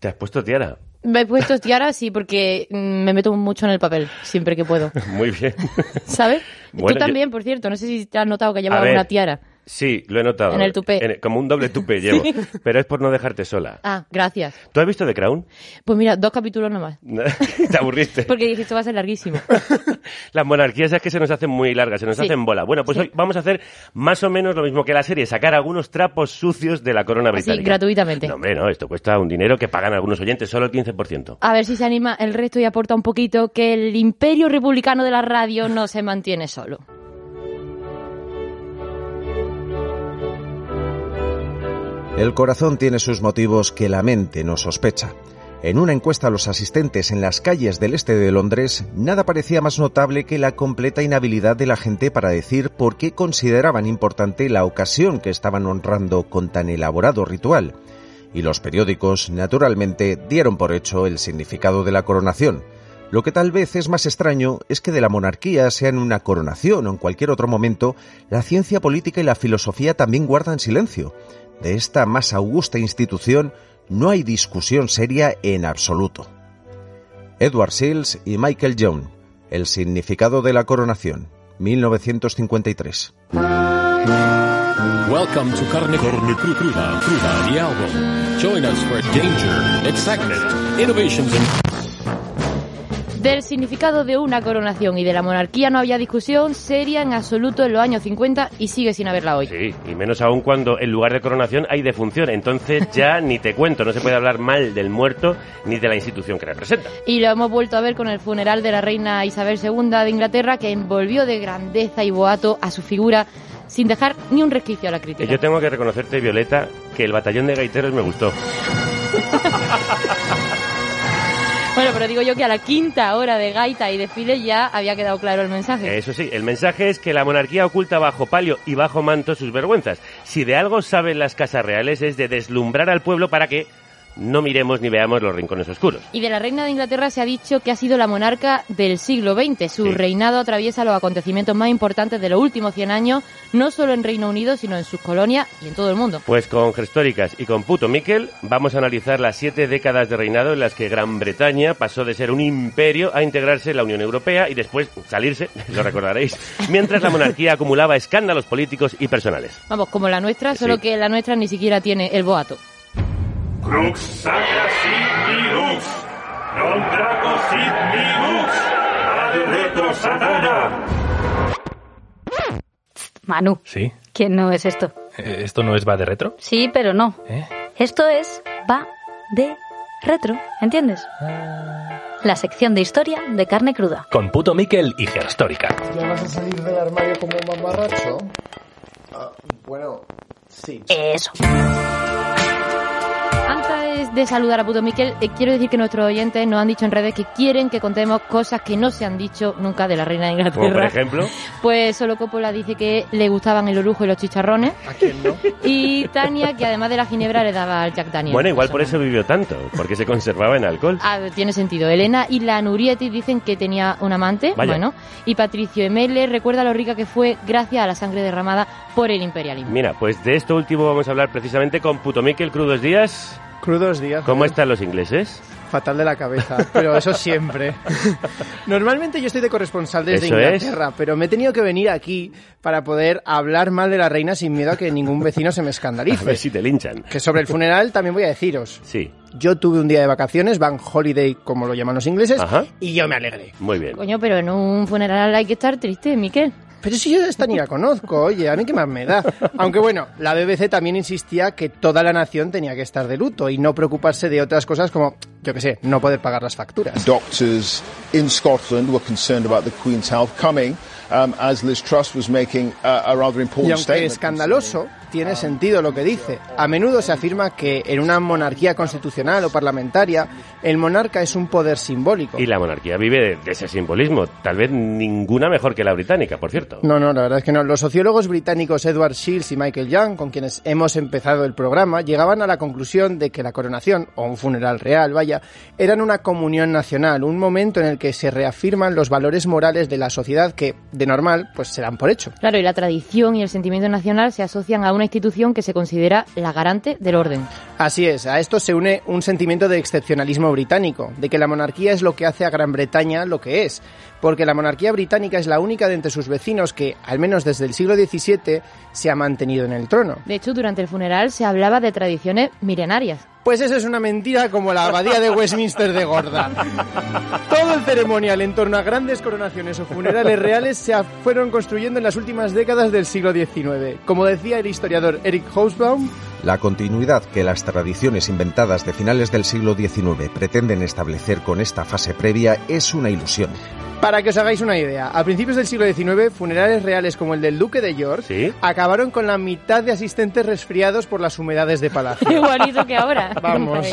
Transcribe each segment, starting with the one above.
¿Te has puesto tiara? Me he puesto tiara, sí, porque mm, me meto mucho en el papel, siempre que puedo. Muy bien. ¿Sabes? Bueno, Tú también, por cierto. No sé si te has notado que llevaba una tiara. Sí, lo he notado. En el tupé. En- como un doble tupé llevo. Pero es por no dejarte sola. Ah, gracias. ¿Tú has visto The Crown? Pues mira, dos capítulos nomás. Te aburriste. Porque dije, esto va a ser larguísimo. Las monarquías es que se nos hacen muy largas, se nos Sí. hacen bola. Bueno, pues hoy vamos a hacer más o menos lo mismo que la serie, sacar algunos trapos sucios de la corona británica. gratuitamente. No, hombre, no, esto cuesta un dinero que pagan algunos oyentes, solo el 15%. A ver si se anima el resto y aporta un poquito que el imperio republicano de la radio no se mantiene solo. El corazón tiene sus motivos que la mente no sospecha. En una encuesta a los asistentes en las calles del este de Londres, nada parecía más notable que la completa inhabilidad de la gente para decir por qué consideraban importante la ocasión que estaban honrando con tan elaborado ritual. Y los periódicos, naturalmente, dieron por hecho el significado de la coronación. Lo que tal vez es más extraño es que de la monarquía, sea en una coronación o en cualquier otro momento, la ciencia política y la filosofía también guardan silencio. De esta más augusta institución no hay discusión seria en absoluto. Edward Sills y Michael Young, El significado de la coronación, 1953. Welcome to Carne, Carne Cru- Cruda, Cruda, the album. Join us for danger, excitement, innovations, and Del significado de una coronación y de la monarquía no había discusión seria en absoluto en los años 50 y sigue sin haberla hoy. Sí, y menos aún cuando en lugar de coronación hay defunción. Entonces ya ni te cuento, no se puede hablar mal del muerto ni de la institución que representa. Y lo hemos vuelto a ver con el funeral de la reina Isabel II de Inglaterra, que envolvió de grandeza y boato a su figura sin dejar ni un resquicio a la Eh, crítica. Yo tengo que reconocerte, Violeta, que el batallón de gaiteros me gustó. Bueno, pero digo yo que a la quinta hora de gaita y desfile ya había quedado claro el mensaje. Eso sí, el mensaje es que la monarquía oculta bajo palio y bajo manto sus vergüenzas. Si de algo saben las casas reales es de deslumbrar al pueblo para que no miremos ni veamos los rincones oscuros. Y de la reina de Inglaterra se ha dicho que ha sido la monarca del siglo XX. Su Sí. reinado atraviesa los acontecimientos más importantes de los últimos 100 años, no solo en Reino Unido, sino en sus colonias y en todo el mundo. Pues con Gestóricas y con Puto Miquel vamos a analizar las siete décadas de reinado en las que Gran Bretaña pasó de ser un imperio a integrarse en la Unión Europea y después salirse, lo recordaréis, mientras la monarquía acumulaba escándalos políticos y personales. Vamos, como la nuestra, solo Sí. que la nuestra ni siquiera tiene el boato. Crux sacra sit minus, non draco sit minus, ad retro satana. Manu, Sí. ¿quién no es esto? Eh, ¿Esto no es va de retro? Sí, pero no. ¿Eh? Esto es va de retro, ¿entiendes? La sección de historia de carne cruda. Con Puto Miquel y Gerstórica. ¿Ya vas a salir del armario como un mamarracho? Ah, bueno, sí. Eso. Santa. Antes de saludar a Puto Miquel, eh, quiero decir que nuestros oyentes nos han dicho en redes que quieren que contemos cosas que no se han dicho nunca de la reina de Inglaterra. Como por ejemplo, Pues solo Coppola dice que le gustaban el orujo y los chicharrones. ¿A quién no? Y Tania, que además de la ginebra le daba al Jack Daniel. bueno, igual por eso vivió tanto, porque se conservaba en alcohol. Ah, tiene sentido. Elena y la Nurietti dicen que tenía un amante, Vaya. bueno, y Patricio Emele recuerda lo rica que fue gracias a la sangre derramada por el imperialismo. Mira, pues de esto último vamos a hablar precisamente con Puto Miquel Crudos Días. Crudos días. ¿Cómo joder. están los ingleses? Fatal de la cabeza, pero eso siempre. Normalmente yo estoy de corresponsal desde Eso es. Inglaterra, pero me he tenido que venir aquí para poder hablar mal de la reina sin miedo a que ningún vecino se me A escandalice. ver si te linchan. Que sobre el funeral también voy a deciros. Sí, Yo tuve un día de vacaciones, Van Holiday, como lo llaman los ingleses, Ajá. y yo me alegré. muy bien. Coño, pero en un funeral hay que estar triste, Miquel. Pero si yo esta ni la conozco, oye, a mí qué más me da. Aunque bueno, la BBC también insistía que toda la nación tenía que estar de luto y no preocuparse de otras cosas como yo qué sé, no poder pagar las facturas. Doctors in Scotland were concerned about the Queen's health coming um, as Liz Truss was making uh, a rather Y important aunque statement. escandaloso, tiene sentido lo que dice. A menudo se afirma que en una monarquía constitucional o parlamentaria, el monarca es un poder simbólico. Y la monarquía vive de, de ese simbolismo. Tal vez ninguna mejor que la británica, por cierto. No, no, la verdad es que no. Los sociólogos británicos Edward Shields y Michael Young, con quienes hemos empezado el programa, llegaban a la conclusión de que la coronación, o un funeral real, vaya, eran una comunión nacional, un momento en el que se reafirman los valores morales de la sociedad que, de normal, pues se dan por hecho. Claro, y la tradición y el sentimiento nacional se asocian a una institución que se considera la garante del orden. Así es, a esto se une un sentimiento de excepcionalismo británico, de que la monarquía es lo que hace a Gran Bretaña lo que es, porque la monarquía británica es la única de entre sus vecinos que, al menos desde el siglo XVII, se ha mantenido en el trono. De hecho, durante el funeral se hablaba de tradiciones milenarias. Pues eso es una mentira como la abadía de Westminster de Gorda. Todo el ceremonial en torno a grandes coronaciones o funerales reales se fueron construyendo en las últimas décadas del siglo XIX. Como decía el historiador Eric Hobsbawm, La continuidad que las tradiciones inventadas de finales del siglo XIX pretenden establecer con esta fase previa es una ilusión. Para que os hagáis una idea, a principios del siglo XIX, funerales reales como el del Duque de York ¿Sí? acabaron con la mitad de asistentes resfriados por las humedades de palacio. Igualito que ahora. Vamos.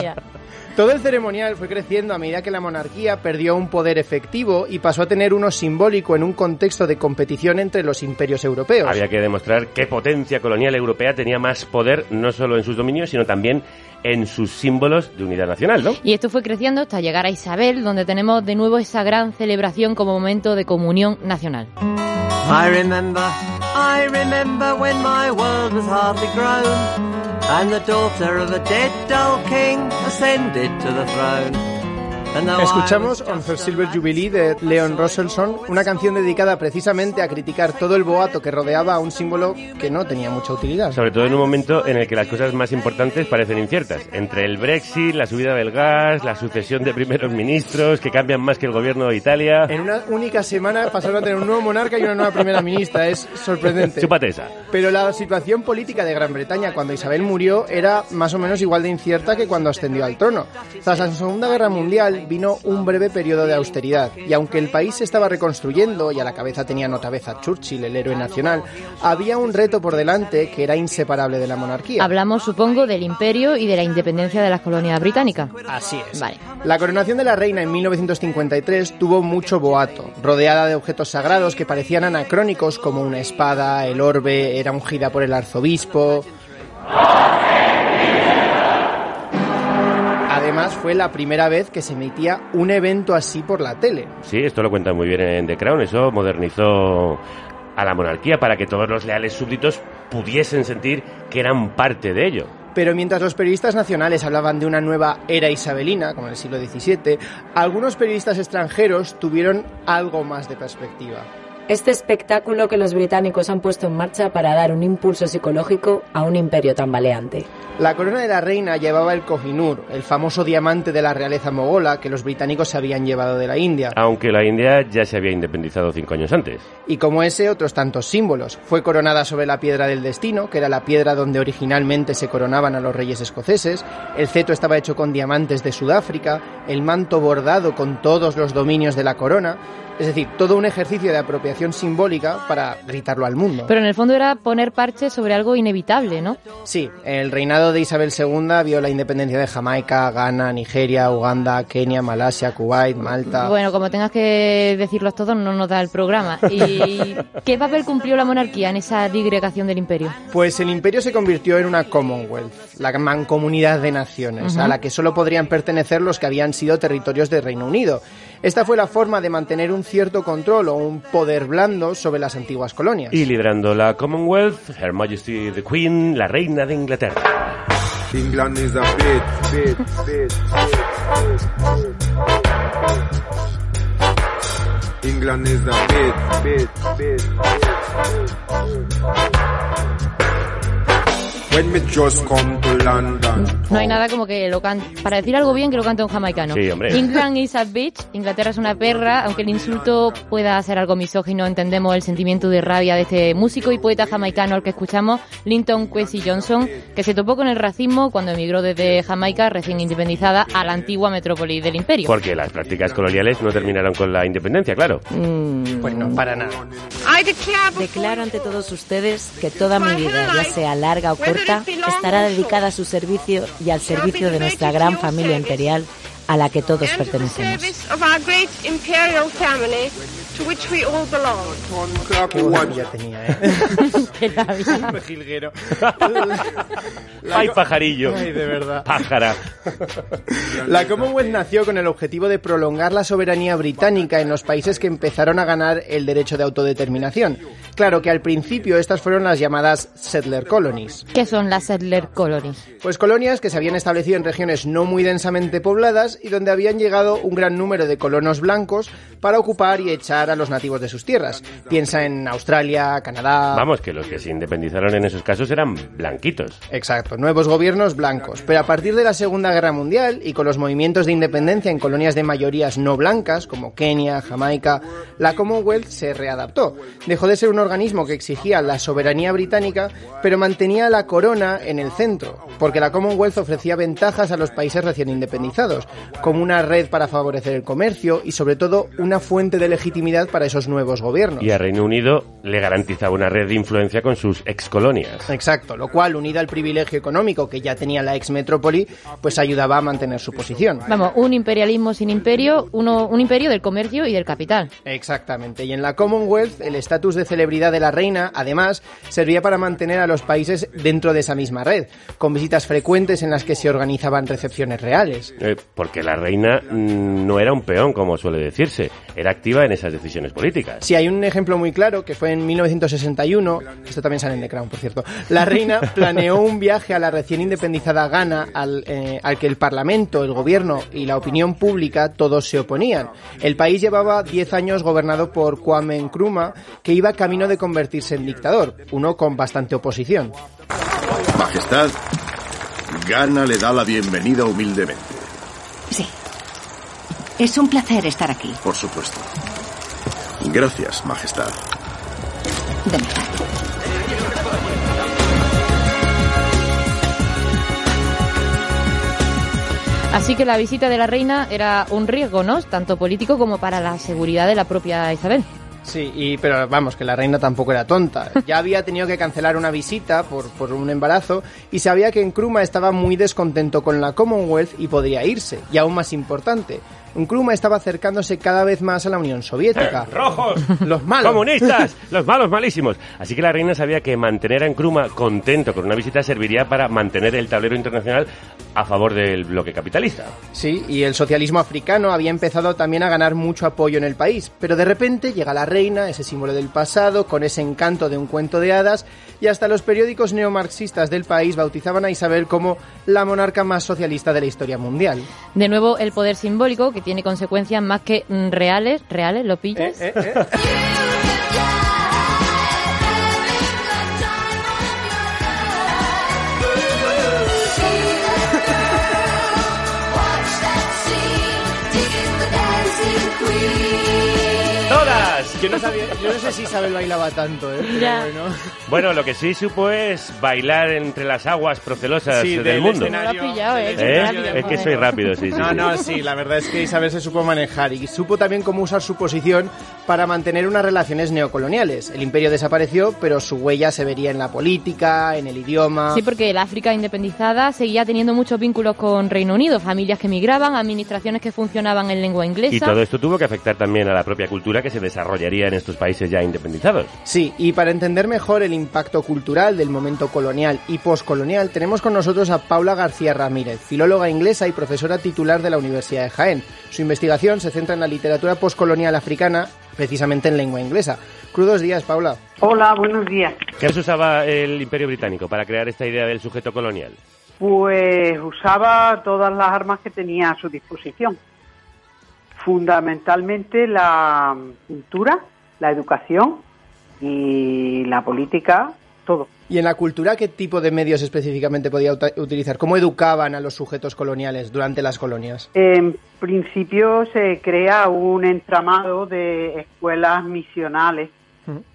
Todo el ceremonial fue creciendo a medida que la monarquía perdió un poder efectivo y pasó a tener uno simbólico en un contexto de competición entre los imperios europeos. Había que demostrar qué potencia colonial europea tenía más poder, no solo en sus dominios, sino también en sus símbolos de unidad nacional, ¿no? Y esto fue creciendo hasta llegar a Isabel, donde tenemos de nuevo esa gran celebración como momento de comunión nacional. I remember, I remember when my world was hardly grown, and the daughter of a dead dull king ascended to the throne. Escuchamos On a Silver Jubilee de Leon Rosselson, una canción dedicada precisamente a criticar todo el boato que rodeaba a un símbolo que no tenía mucha utilidad. Sobre todo en un momento en el que las cosas más importantes parecen inciertas. Entre el Brexit, la subida del gas, la sucesión de primeros ministros que cambian más que el gobierno de Italia. En una única semana pasaron a tener un nuevo monarca y una nueva primera ministra. Es sorprendente. Chúpate esa. Pero la situación política de Gran Bretaña cuando Isabel murió era más o menos igual de incierta que cuando ascendió al trono. Tras la Segunda Guerra Mundial vino un breve periodo de austeridad y aunque el país se estaba reconstruyendo y a la cabeza tenía notavez a Churchill, el héroe nacional, había un reto por delante que era inseparable de la monarquía. Hablamos, supongo, del imperio y de la independencia de las colonias británicas. Así es. Vale. La coronación de la reina en 1953 tuvo mucho boato, rodeada de objetos sagrados que parecían anacrónicos como una espada, el orbe, era ungida por el arzobispo. Además fue la primera vez que se emitía un evento así por la tele. Sí, esto lo cuentan muy bien en The Crown. Eso modernizó a la monarquía para que todos los leales súbditos pudiesen sentir que eran parte de ello. Pero mientras los periodistas nacionales hablaban de una nueva era isabelina, como en el siglo XVII, algunos periodistas extranjeros tuvieron algo más de perspectiva. Este espectáculo que los británicos han puesto en marcha para dar un impulso psicológico a un imperio tambaleante. La corona de la reina llevaba el Kohinoor, el famoso diamante de la realeza mogola que los británicos se habían llevado de la India. Aunque la India ya se había independizado cinco años antes. Y como ese, otros tantos símbolos. Fue coronada sobre la piedra del destino, que era la piedra donde originalmente se coronaban a los reyes escoceses. El cetro estaba hecho con diamantes de Sudáfrica, el manto bordado con todos los dominios de la corona. Es decir, todo un ejercicio de apropiación simbólica para gritarlo al mundo. Pero en el fondo era poner parche sobre algo inevitable, ¿no? Sí, el reinado de Isabel II vio la independencia de Jamaica, Ghana, Nigeria, Uganda, Kenia, Malasia, Kuwait, Malta. Bueno, como tengas que decirlos todos, no nos da el programa. ¿Y qué papel cumplió la monarquía en esa digregación del imperio? Pues el imperio se convirtió en una Commonwealth, la mancomunidad de naciones, a la que solo podrían pertenecer los que habían sido territorios del Reino Unido. Esta fue la forma de mantener un cierto control o un poder blando sobre las antiguas colonias. Y liderando la Commonwealth, Her Majesty the Queen, la reina de Inglaterra. England is a bit, bit, bit, bit. England is a when me just come to London. No hay nada como que lo can... para decir algo bien que lo cante un jamaicano. Sí, hombre. England is a bitch, Inglaterra es una perra, aunque el insulto pueda ser algo misógino, entendemos el sentimiento de rabia de este músico y poeta jamaicano al que escuchamos, Linton Kwesi Johnson, que se topó con el racismo cuando emigró desde Jamaica, recién independizada, a la antigua metrópoli del imperio. Porque las prácticas coloniales no terminaron con la independencia, claro. Mm, Pues no, para nada. Declaro ante todos ustedes que toda mi vida, ya sea larga o corta, estará dedicada a su servicio y al servicio de nuestra gran familia imperial a la que todos pertenecemos. To which we all belong. Qué buena ya tenía, ¿eh? Qué rabia. Mejilguero. ¡Ay, pajarillo! Ay, de verdad. Pájara. La Commonwealth nació con el objetivo de prolongar la soberanía británica en los países que empezaron a ganar el derecho de autodeterminación. Claro que al principio estas fueron las llamadas settler colonies. ¿Qué son las settler colonies? Pues colonias que se habían establecido en regiones no muy densamente pobladas y donde habían llegado un gran número de colonos blancos para ocupar y echar a los nativos de sus tierras. Piensa en Australia, Canadá. Vamos, que los que se independizaron en esos casos eran blanquitos. Exacto, nuevos gobiernos blancos. Pero a partir de la Segunda Guerra Mundial y con los movimientos de independencia en colonias de mayorías no blancas, como Kenia, Jamaica, la Commonwealth se readaptó. Dejó de ser un organismo que exigía la soberanía británica, pero mantenía la corona en el centro, porque la Commonwealth ofrecía ventajas a los países recién independizados, como una red para favorecer el comercio y sobre todo una fuente de legitimidad para esos nuevos gobiernos. Y a Reino Unido le garantizaba una red de influencia con sus excolonias. Exacto, lo cual, unido al privilegio económico que ya tenía la ex metrópoli, pues ayudaba a mantener su posición. Vamos, un imperialismo sin imperio, uno, un imperio del comercio y del capital. Exactamente, y en la Commonwealth el estatus de celebridad de la reina, además, servía para mantener a los países dentro de esa misma red, con visitas frecuentes en las que se organizaban recepciones reales. Eh, porque la reina mm, no era un peón, como suele decirse, era activa en esas decisiones políticas. Sí, hay un ejemplo muy claro que fue en 1961, esto también sale en The Crown, por cierto. La reina planeó un viaje a la recién independizada Ghana al, eh, al que el Parlamento, el gobierno y la opinión pública todos se oponían. El país llevaba 10 años gobernado por Kwame Nkrumah, que iba camino de convertirse en dictador, uno con bastante oposición. Majestad, Gana le da la bienvenida humildemente. Sí. Es un placer estar aquí. Por supuesto. Gracias, Majestad. De. Así que la visita de la reina era un riesgo, ¿no? Tanto político como para la seguridad de la propia Isabel. Sí, y, pero vamos, que la reina tampoco era tonta. Ya había tenido que cancelar una visita por, por un embarazo y sabía que Nkrumah estaba muy descontento con la Commonwealth y podría irse. Y aún más importante, Nkrumah estaba acercándose cada vez más a la Unión Soviética. ¡Rojos! Los malos. ¡Comunistas! ¡Los malos malísimos! Así que la reina sabía que mantener a Nkrumah contento con una visita serviría para mantener el tablero internacional a favor del bloque capitalista. Sí, y el socialismo africano había empezado también a ganar mucho apoyo en el país. Pero de repente llega la reina, ese símbolo del pasado, con ese encanto de un cuento de hadas, y hasta los periódicos neomarxistas del país bautizaban a Isabel como la monarca más socialista de la historia mundial. De nuevo, el poder simbólico, que tiene consecuencias más que mm, reales. ¿Reales? ¿Lo pillas? Eh, eh, eh. Yo no, sabía, yo no sé si Isabel bailaba tanto, ¿eh? Pero Ya. bueno. Bueno, lo que sí supo es bailar entre las aguas procelosas Sí, del, del mundo. escenario. No lo ha pillado, ¿eh? ¿Eh? Rápido, Es que soy rápido, sí, sí. No, no, sí, la verdad es que Isabel se supo manejar y supo también cómo usar su posición para mantener unas relaciones neocoloniales. El imperio desapareció, pero su huella se vería en la política, en el idioma. Sí, porque el África independizada seguía teniendo muchos vínculos con Reino Unido, familias que migraban, administraciones que funcionaban en lengua inglesa. Y todo esto tuvo que afectar también a la propia cultura que se en estos países ya independizados. Sí, y para entender mejor el impacto cultural del momento colonial y postcolonial, tenemos con nosotros a Paula García Ramírez, filóloga inglesa y profesora titular de la Universidad de Jaén. Su investigación se centra en la literatura postcolonial africana, precisamente en lengua inglesa. Crudos días, Paula. Hola, buenos días. ¿Qué usaba el Imperio Británico para crear esta idea del sujeto colonial? Pues usaba todas las armas que tenía a su disposición. Fundamentalmente la cultura, la educación y la política todo. ¿Y en la cultura qué tipo de medios específicamente podía utilizar? ¿Cómo educaban a los sujetos coloniales durante las colonias? En principio se crea un entramado de escuelas misionales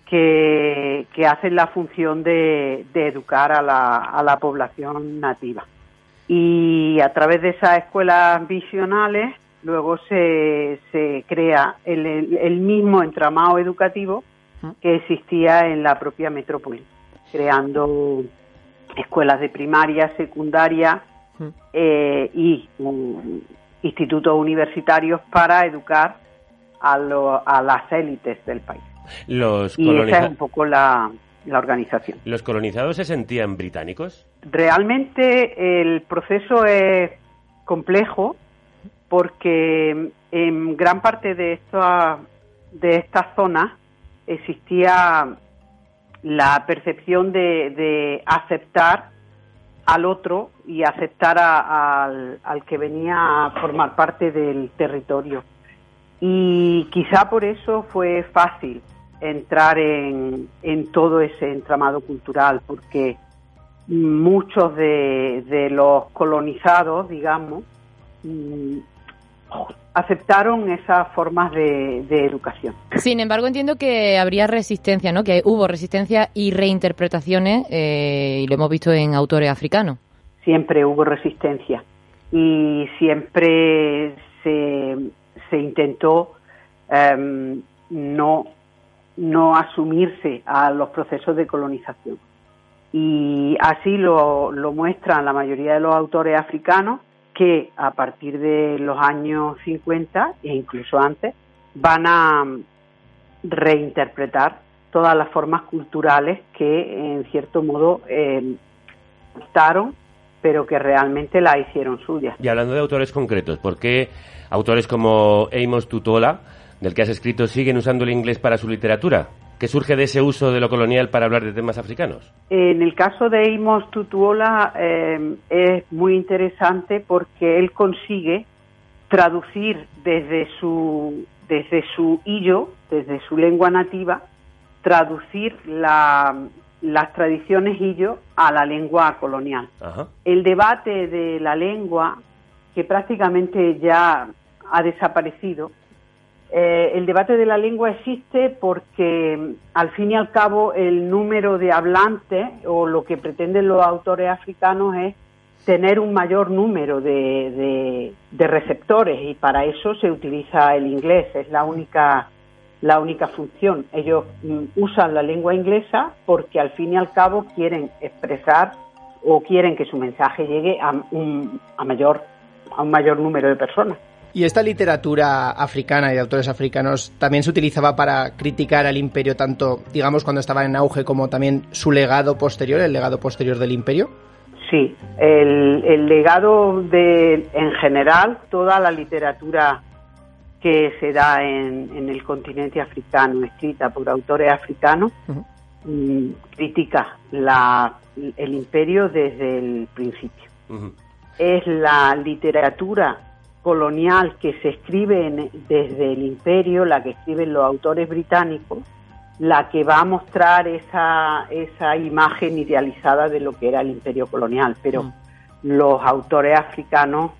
que, que hacen la función de, de educar a la, a la población nativa. Y a través de esas escuelas misionales luego se, se crea el, el- mismo entramado educativo que existía en la propia metrópoli, creando escuelas de primaria, secundaria eh, y um, institutos universitarios para educar a, lo- a las élites del país. Los, Y esa es un poco la, la organización. ¿Los colonizados se sentían británicos? Realmente el proceso es complejo porque en gran parte de esta de estas zonas existía la percepción de, aceptar al otro y aceptar al, al que venía a formar parte del territorio. Y quizá por eso fue fácil entrar en, en todo ese entramado cultural, porque muchos de, de los colonizados, digamos, mm, aceptaron esas formas de, de educación. Sin embargo, entiendo que habría resistencia, ¿no? Que hubo resistencia y reinterpretaciones, eh, y lo hemos visto en autores africanos. Siempre hubo resistencia y siempre se, se intentó em, no, no asumirse a los procesos de colonización. Y así lo, lo muestran la mayoría de los autores africanos que a partir de los años 50 e incluso antes van a mm, reinterpretar todas las formas culturales que en cierto modo eh, pero que realmente la hicieron suya. Y hablando de autores concretos, ¿por qué autores como Amos Tutola, del que has escrito, siguen usando el inglés para su literatura? ¿Qué surge de ese uso de lo colonial para hablar de temas africanos? En el caso de Amos Tutuola eh, es muy interesante porque él consigue traducir desde su desde su illo, desde su lengua nativa, traducir la- las tradiciones illo a la lengua colonial. Ajá. El debate de la lengua, que prácticamente ya ha desaparecido, eh, el debate de la lengua existe porque mm, al fin y al cabo el número de hablantes o lo que pretenden los autores africanos es tener un mayor número de, de- de receptores y para eso se utiliza el inglés, es la única la única función. Ellos mm, usan la lengua inglesa porque al fin y al cabo quieren expresar o quieren que su mensaje llegue a un, a mayor a un mayor número de personas. ¿Y esta literatura africana y de autores africanos también se utilizaba para criticar al imperio, tanto, digamos, cuando estaba en auge, como también su legado posterior, el legado posterior del imperio? Sí, el, el legado de, en general, toda la literatura que se da en, en el continente africano, escrita por autores africanos, mm, critica la, el imperio desde el principio. Es la literatura colonial que se escribe en- desde el imperio, la que escriben los autores británicos, la que va a mostrar esa, esa imagen idealizada de lo que era el imperio colonial. Pero los autores africanos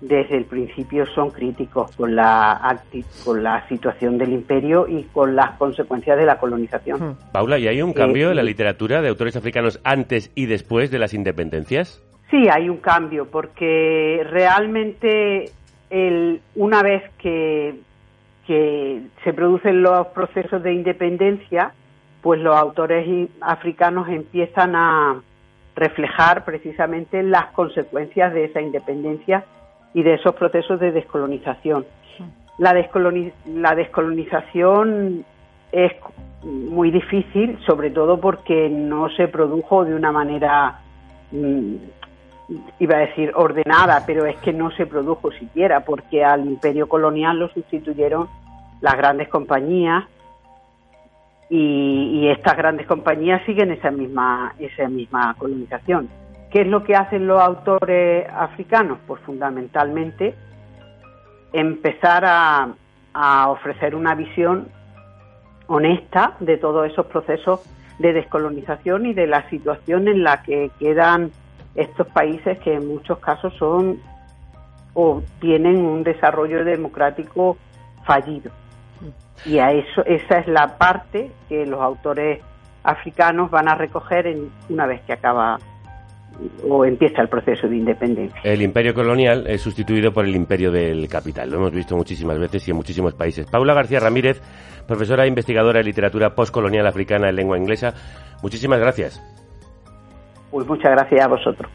desde el principio son críticos con la, con la situación del imperio y con las consecuencias de la colonización. Paula, ¿y hay un cambio Eh, en la literatura de autores africanos antes y después de las independencias? Sí, hay un cambio, porque realmente una vez que, se producen los procesos de independencia, pues los autores africanos empiezan a reflejar precisamente las consecuencias de esa independencia y de esos procesos de descolonización. La, descoloni- la descolonización es muy difícil, sobre todo porque no se produjo de una manera mm, iba a decir ordenada, pero es que no se produjo siquiera, porque al imperio colonial lo sustituyeron las grandes compañías y, estas grandes compañías siguen esa misma, esa misma colonización. ¿Qué es lo que hacen los autores africanos? Pues fundamentalmente empezar a, a ofrecer una visión honesta de todos esos procesos de descolonización y de la situación en la que quedan estos países que en muchos casos son o tienen un desarrollo democrático fallido. Y a eso esa es la parte que los autores africanos van a recoger en, una vez que acaba o empieza el proceso de independencia. El imperio colonial es sustituido por el imperio del capital. Lo hemos visto muchísimas veces y en muchísimos países. Paula García Ramírez, profesora e investigadora de literatura postcolonial africana en lengua inglesa. Muchísimas gracias. Pues muchas gracias a vosotros.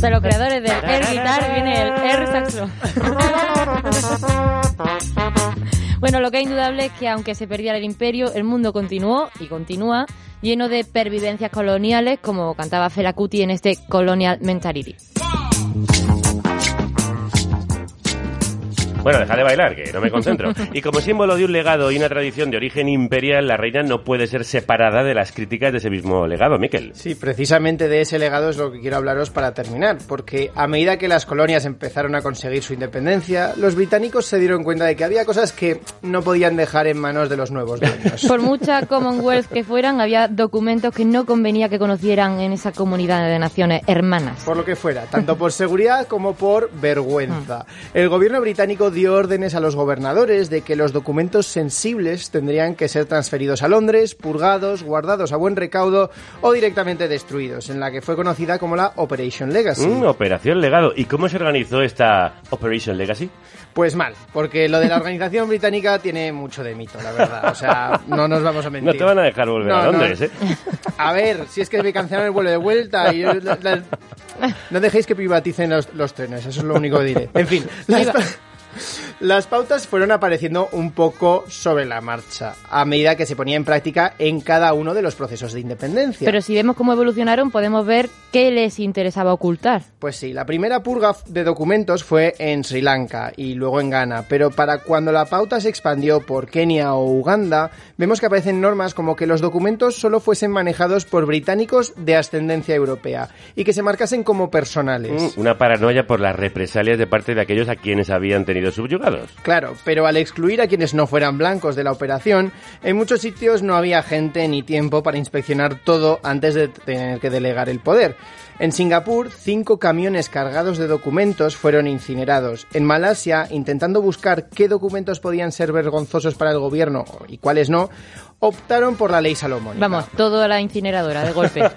De los creadores del air guitar viene el air saxo. Lo que es indudable es que aunque se perdiera el imperio, el mundo continuó y continúa lleno de pervivencias coloniales, como cantaba Fela Kuti en este Colonial Mentality. Bueno, deja de bailar, que no me concentro. Y como símbolo de un legado y una tradición de origen imperial, la reina no puede ser separada de las críticas de ese mismo legado, Miquel. Sí, precisamente de ese legado es lo que quiero hablaros para terminar, porque a medida que las colonias empezaron a conseguir su independencia, los británicos se dieron cuenta de que había cosas que no podían dejar en manos de los nuevos dueños. Por mucha Commonwealth que fueran, había documentos que no convenía que conocieran en esa comunidad de naciones hermanas. Por lo que fuera, tanto por seguridad como por vergüenza. El gobierno británico dio órdenes a los gobernadores de que los documentos sensibles tendrían que ser transferidos a Londres, purgados, guardados a buen recaudo o directamente destruidos, en la que fue conocida como la Operation Legacy. Mm, Operación Legado. ¿Y cómo se organizó esta Operation Legacy? Pues mal, porque lo de la organización británica tiene mucho de mito, la verdad. O sea, no nos vamos a mentir. No te van a dejar volver No, a no. Londres, ¿eh? A ver, si es que me cancelaron el vuelo de vuelta y yo- la- la- no dejéis que privaticen los, los trenes, eso es lo único que diré. En fin, las, las pautas fueron apareciendo un poco sobre la marcha a medida que se ponía en práctica en cada uno de los procesos de independencia. Pero si vemos cómo evolucionaron, podemos ver qué les interesaba ocultar. Pues sí, la primera purga de documentos fue en Sri Lanka y luego en Ghana, pero para cuando la pauta se expandió por Kenia o Uganda, vemos que aparecen normas como que los documentos solo fuesen manejados por británicos de ascendencia europea y que se marcasen como personales. Mm, Una paranoia por las represalias de parte de aquellos a quienes habían tenido Claro, pero al excluir a quienes no fueran blancos de la operación, en muchos sitios no había gente ni tiempo para inspeccionar todo antes de tener que delegar el poder. En Singapur, cinco camiones cargados de documentos fueron incinerados. En Malasia, intentando buscar qué documentos podían ser vergonzosos para el gobierno y cuáles no, optaron por la ley salomónica. Vamos, todo a la incineradora de golpe.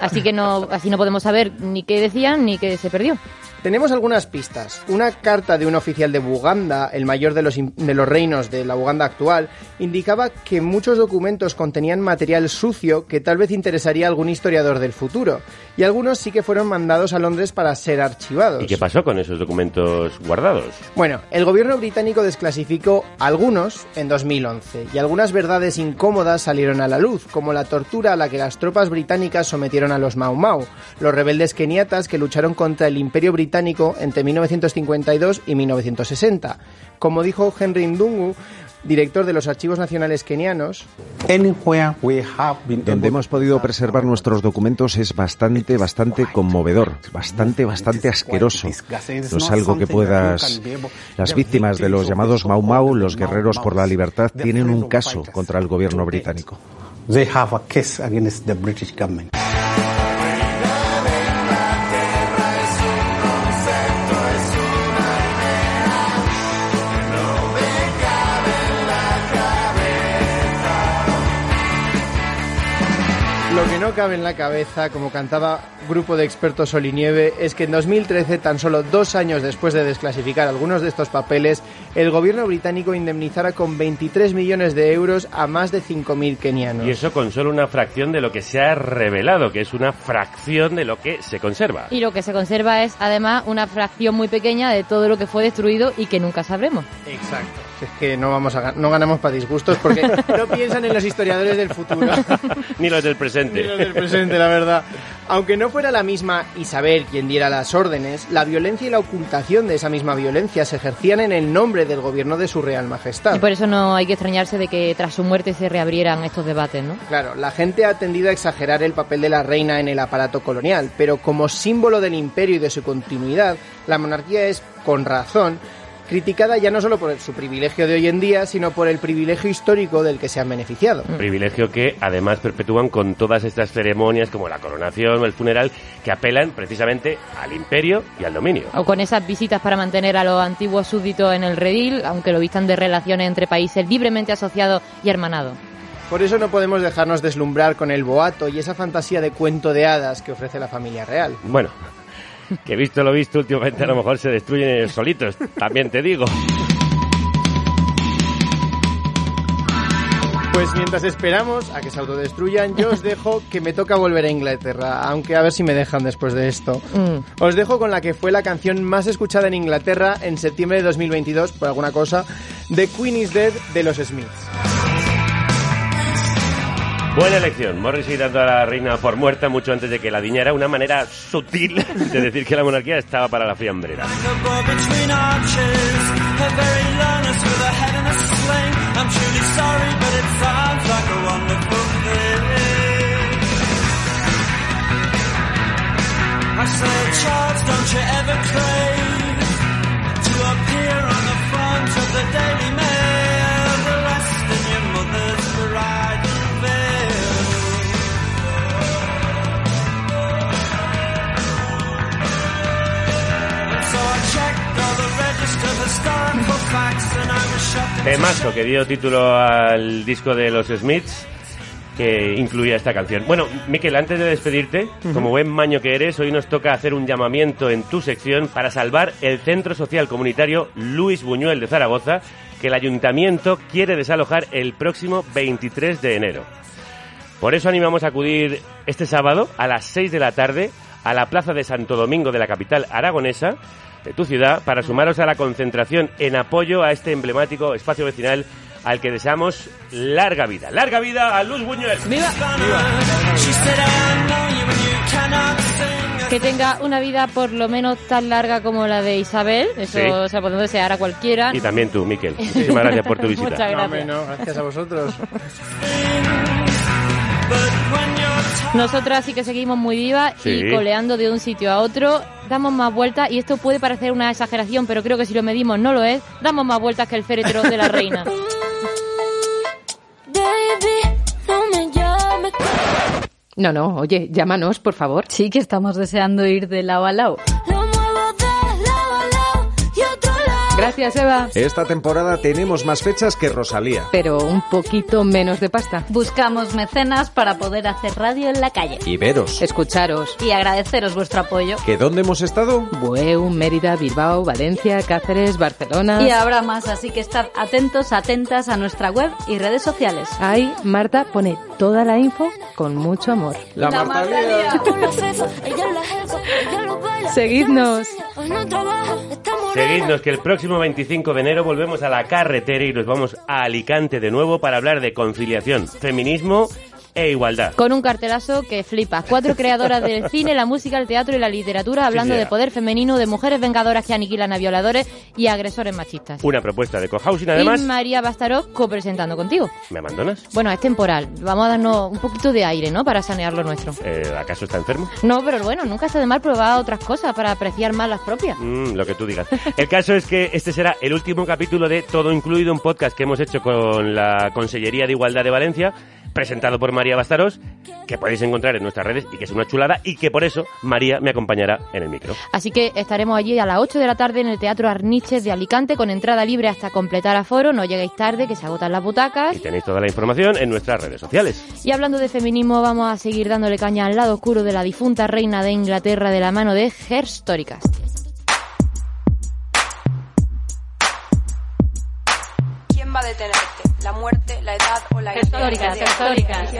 Así que no, así no podemos saber ni qué decían ni qué se perdió. Tenemos algunas pistas. Una carta de un oficial de Buganda, el mayor de los, de los reinos de la Buganda actual, indicaba que muchos documentos contenían material sucio que tal vez interesaría a algún historiador del futuro. Y algunos sí que fueron mandados a Londres para ser archivados. ¿Y qué pasó con esos documentos guardados? Bueno, el gobierno británico desclasificó algunos en 2011 y algunas verdades incómodas salieron a la luz, como la tortura a la que las tropas británicas sometieron a los Mau Mau, los rebeldes keniatas que lucharon contra el imperio británico entre 1952 y 1960. Como dijo Henry Ndungu, director de los Archivos Nacionales Kenianos, Donde hemos podido preservar nuestros documentos es bastante, bastante conmovedor, bastante, bastante asqueroso. No es algo que puedas... Las víctimas de los llamados Mau Mau, los guerreros por la libertad, tienen un caso contra el gobierno británico. They have a case against the British government. Cabe en la cabeza, como cantaba Grupo de Expertos Sol y Nieve, es que en 2013, tan solo dos años después de desclasificar algunos de estos papeles, el gobierno británico indemnizara con 23 millones de euros a más de 5.000 kenianos. Y eso con solo una fracción de lo que se ha revelado, que es una fracción de lo que se conserva. Y lo que se conserva es, además, una fracción muy pequeña de todo lo que fue destruido y que nunca sabremos. Exacto. Es que no vamos a no ganamos para disgustos porque no piensan en los historiadores del futuro. Ni los del presente. Ni los del presente, la verdad. Aunque no fuera la misma Isabel quien diera las órdenes, la violencia y la ocultación de esa misma violencia se ejercían en el nombre del gobierno de su Real Majestad. Y por eso no hay que extrañarse de que tras su muerte se reabrieran estos debates, ¿no? Claro, la gente ha tendido a exagerar el papel de la reina en el aparato colonial, pero como símbolo del imperio y de su continuidad, la monarquía es, con razón, criticada ya no solo por su privilegio de hoy en día, sino por el privilegio histórico del que se han beneficiado. Privilegio que además perpetúan con todas estas ceremonias como la coronación o el funeral que apelan precisamente al imperio y al dominio. O con esas visitas para mantener a los antiguos súbditos en el redil, aunque lo vistan de relaciones entre países libremente asociados y hermanados. Por eso no podemos dejarnos deslumbrar con el boato y esa fantasía de cuento de hadas que ofrece la familia real. Bueno, que visto lo visto, últimamente a lo mejor se destruyen ellos solitos, también te digo. Pues mientras esperamos a que se autodestruyan, yo os dejo que me toca volver a Inglaterra, aunque a ver si me dejan después de esto. Mm. Os dejo con la que fue la canción más escuchada en Inglaterra en septiembre de 2022, por alguna cosa, The Queen is Dead de los Smiths. Buena elección. Morrissey dando a la reina por muerta mucho antes de que la diñara, una manera sutil de decir que la monarquía estaba para la fiambrera. Temazo que dio título al disco de los Smiths que incluía esta canción. Bueno, Miquel, antes de despedirte, como buen maño que eres, hoy nos toca hacer un llamamiento en tu sección para salvar el Centro Social Comunitario Luis Buñuel de Zaragoza, que el ayuntamiento quiere desalojar el próximo 23 de enero. Por eso animamos a acudir este sábado a las 6 de la tarde a la Plaza de Santo Domingo de la capital aragonesa de tu ciudad para sumaros a la concentración en apoyo a este emblemático espacio vecinal al que deseamos larga vida. ¡Larga vida a Luz Buñuel! ¡Viva! Que tenga una vida por lo menos tan larga como la de Isabel, eso Sí. se puede desear a cualquiera. Y también tú, Miquel. Muchísimas gracias por tu visita. Muchas No, gracias. hombre, no, gracias a vosotros. Nosotras sí que seguimos muy vivas Sí. y coleando de un sitio a otro, damos más vueltas y esto puede parecer una exageración, pero creo que si lo medimos no lo es, damos más vueltas que el féretro de la reina. No, no, oye, llámanos, por favor. Sí que estamos deseando ir de lado a lado. Gracias, Eva. Esta temporada tenemos más fechas que Rosalía. Pero un poquito menos de pasta. Buscamos mecenas para poder hacer radio en la calle. Y veros. Escucharos. Y agradeceros vuestro apoyo. ¿Que dónde hemos estado? Bueu, Mérida, Bilbao, Valencia, Cáceres, Barcelona. Y habrá más, así que estad atentos, atentas a nuestra web y redes sociales. Ahí, Marta pone toda la info con mucho amor. La, Marta Seguidnos. Seguidnos que el próximo 25 de enero volvemos a la carretera y nos vamos a Alicante de nuevo para hablar de conciliación, feminismo e igualdad. Con un cartelazo que flipa. Cuatro creadoras del cine, la música, el teatro y la literatura hablando de poder femenino, de mujeres vengadoras que aniquilan a violadores y agresores machistas. Una propuesta de cohousing además. Y María Bastaró copresentando contigo. ¿Me abandonas? Bueno, es temporal. Vamos a darnos un poquito de aire, ¿no? Para sanear lo nuestro. Eh, ¿Acaso está enfermo? No, pero bueno, nunca está de mal probar otras cosas para apreciar más las propias. Mm, lo que tú digas. El caso es que este será el último capítulo de Todo Incluido, un podcast que hemos hecho con la Consellería de Igualdad de Valencia, presentado por María Bastaros, que podéis encontrar en nuestras redes y que es una chulada y que por eso María me acompañará en el micro. Así que estaremos allí a las 8 de la tarde en el Teatro Arniches de Alicante con entrada libre hasta completar aforo. No lleguéis tarde, que se agotan las butacas. Y tenéis toda la información en nuestras redes sociales. Y hablando de feminismo, vamos a seguir dándole caña al lado oscuro de la difunta reina de Inglaterra de la mano de Herstóricas. ¿Quién va a detenerte? ¿La muerte, la edad o la idea? Históricas, históricas.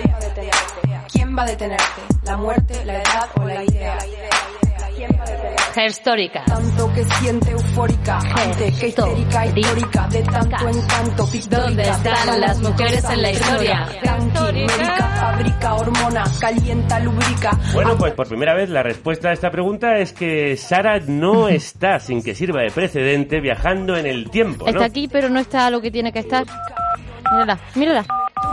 ¿Quién va a detenerte? ¿La muerte, la edad o la idea? Gestórica. Tanto que siente eufórica, ante que histérica, histórica, de tanto encanto, ¿Dónde están las mujeres en la historia? Tranquilérica, fabrica hormona, calienta, lubrica. Bueno, pues por primera vez la respuesta a esta pregunta es que Sara no está, sin que sirva de precedente, viajando en el tiempo, ¿no? Está aquí, pero no está a lo que tiene que estar. Mírala, mírala.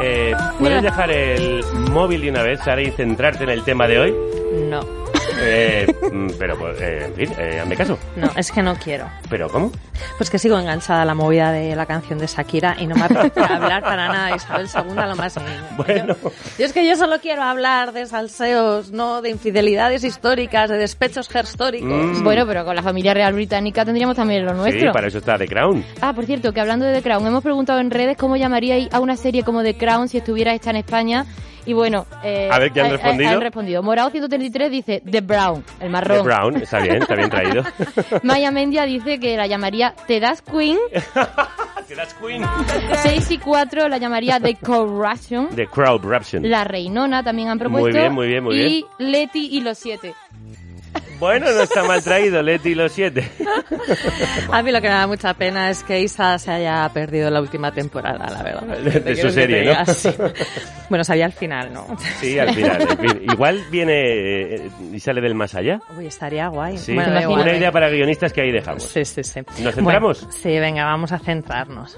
Eh, ¿Puedes dejar el móvil de una vez, Sara, y centrarte en el tema de hoy? No, Eh, mm, pero, pues, eh, en fin, eh, hazme caso. no, es que no quiero. ¿Pero cómo? Pues que sigo enganchada a la movida de la canción de Shakira y no me apetece hablar para nada de Isabel II, lo más mínimo. Bueno, Yo es que yo solo quiero hablar de salseos, no de infidelidades históricas, de despechos históricos. Mm. Bueno, pero con la familia real británica tendríamos también lo sí, nuestro. para eso está The Crown. Ah, por cierto, que hablando de The Crown, hemos preguntado en redes cómo llamaríais a una serie como The Crown si estuviera hecha en España. Y bueno, eh, A ver, ¿qué han respondido? Han respondido. Morado 133 dice The Brown, el marrón. The Brown, está bien, está bien traído. Maya Mendia dice que la llamaría Te das Queen. Te das Queen. 6 y 4 la llamaría The Corruption. The Crowd Raption. La Reinona también han propuesto. Muy bien, muy bien, muy y Leti y los siete. Bueno, no está mal traído, Leti los siete. A mí lo que me da mucha pena es que Isa se haya perdido la última temporada, la verdad. De- de ¿Qué su serie? ¿no? Sí. Bueno, sabía al final, ¿no? Sí, al final. en fin. Igual viene eh, y sale del más allá. Uy, estaría guay. Sí, Bueno, una idea para guionistas que ahí dejamos. Sí, sí, sí. ¿Nos centramos? Bueno, sí, venga, vamos a centrarnos.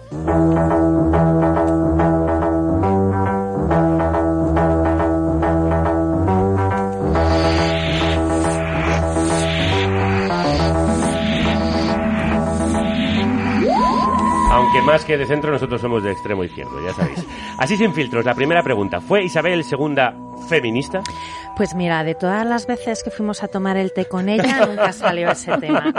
Más que de centro, nosotros somos de extremo izquierdo, ya sabéis. Así sin filtros, la primera pregunta. ¿Fue Isabel II feminista? Pues mira, de todas las veces que fuimos a tomar el té con ella, nunca salió ese tema.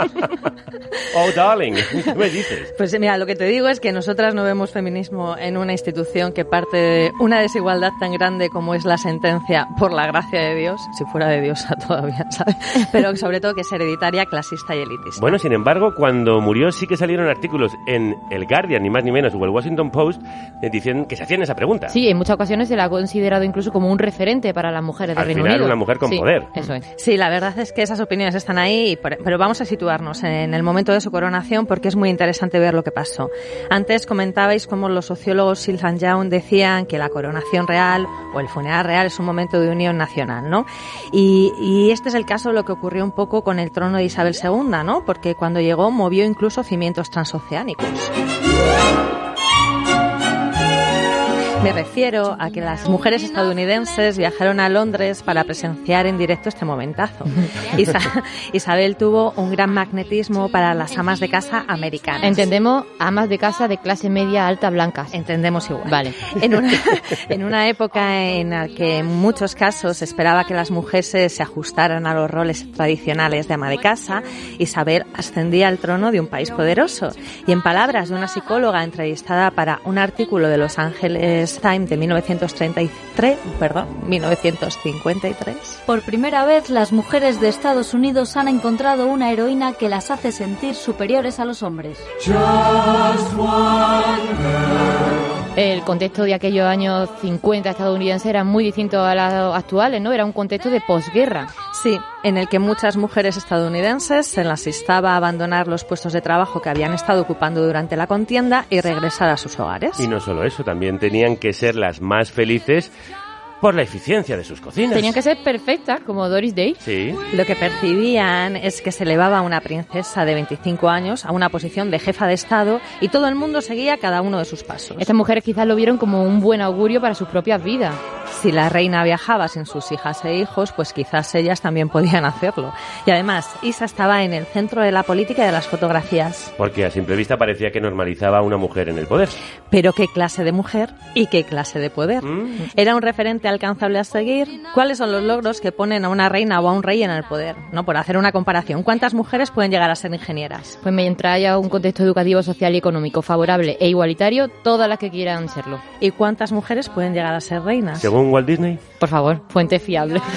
Oh, darling, ¿qué me dices? Pues mira, lo que te digo es que nosotras no vemos feminismo en una institución que parte de una desigualdad tan grande como es la sentencia por la gracia de Dios, si fuera de Diosa todavía, ¿sabes? Pero sobre todo que es hereditaria, clasista y elitista. Bueno, sin embargo, cuando murió sí que salieron artículos en el Guardian, ni más ni menos, o el Washington Post, eh, diciendo que se hacían esa pregunta. Sí, en muchas ocasiones se la ha considerado incluso como un referente para las mujeres del Al Reino Unido. una mujer con Sí, poder. Eso es. Sí, la verdad es que esas opiniones están ahí, pero vamos a situarnos en el momento de su coronación porque es muy interesante ver lo que pasó. Antes comentabais cómo los sociólogos Silvan Young decían que la coronación real o el funeral real es un momento de unión nacional, ¿no? Y, y este es el caso de lo que ocurrió un poco con el trono de Isabel II, ¿no? Porque cuando llegó movió incluso cimientos transoceánicos. Me refiero a que las mujeres estadounidenses viajaron a Londres para presenciar en directo este momentazo. Isa- Isabel tuvo un gran magnetismo para las amas de casa americanas. Entendemos amas de casa de clase media alta blancas. Entendemos igual. Vale. En una, en una época en la que en muchos casos se esperaba que las mujeres se ajustaran a los roles tradicionales de ama de casa, Isabel ascendía al trono de un país poderoso. Y en palabras de una psicóloga entrevistada para un artículo de Los Times de 1933, perdón, 1953, Por primera vez, las mujeres de Estados Unidos han encontrado una heroína que las hace sentir superiores a los hombres. El contexto de aquellos años 50 estadounidenses era muy distinto a los actuales, ¿no? Era un contexto de posguerra. Sí, en el que muchas mujeres estadounidenses se las instaba a abandonar los puestos de trabajo que habían estado ocupando durante la contienda y regresar a sus hogares. Y no solo eso, también tenían que ser las más felices por la eficiencia de sus cocinas. Tenían que ser perfectas, como Doris Day. Sí. Lo que percibían es que se elevaba a una princesa de 25 años a una posición de jefa de Estado y todo el mundo seguía cada uno de sus pasos. Estas mujeres quizás lo vieron como un buen augurio para sus propias vidas. Si la reina viajaba sin sus hijas e hijos, pues quizás ellas también podían hacerlo. Y además, Isa estaba en el centro de la política y de las fotografías. Porque a simple vista parecía que normalizaba a una mujer en el poder. Pero qué clase de mujer y qué clase de poder. Era un referente alcanzable a seguir. ¿Cuáles son los logros que ponen a una reina o a un rey en el poder? No, por hacer una comparación. ¿Cuántas mujeres pueden llegar a ser ingenieras? Pues mientras haya un contexto educativo, social y económico favorable e igualitario, todas las que quieran serlo. ¿Y cuántas mujeres pueden llegar a ser reinas? Según Walt Disney. Por favor, fuente fiable.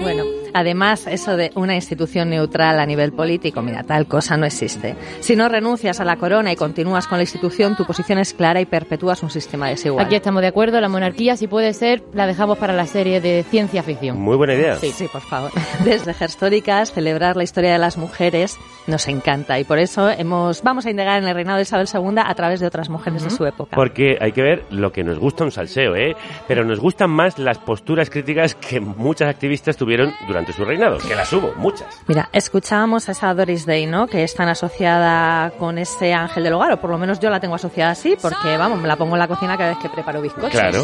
Bueno, Además, eso de una institución neutral a nivel político, mira, tal cosa no existe. Si no renuncias a la corona y continúas con la institución, tu posición es clara y perpetúas un sistema desigual. Aquí estamos de acuerdo, la monarquía, si puede ser, la dejamos para la serie de ciencia ficción. Muy buena idea. Sí, sí, por favor. Desde Gerstóricas, celebrar la historia de las mujeres nos encanta y por eso hemos vamos a indagar en el reinado de Isabel II a través de otras mujeres de su época. Porque hay que ver lo que nos gusta un salseo, ¿eh? Pero nos gustan más las posturas críticas que muchas activistas tuvieron durante su reinado, que las hubo, muchas. Mira, escuchábamos a esa Doris Day, ¿no? Que es tan asociada con ese ángel del hogar, o por lo menos yo la tengo asociada así, porque, vamos, me la pongo en la cocina cada vez que preparo bizcochos. Claro.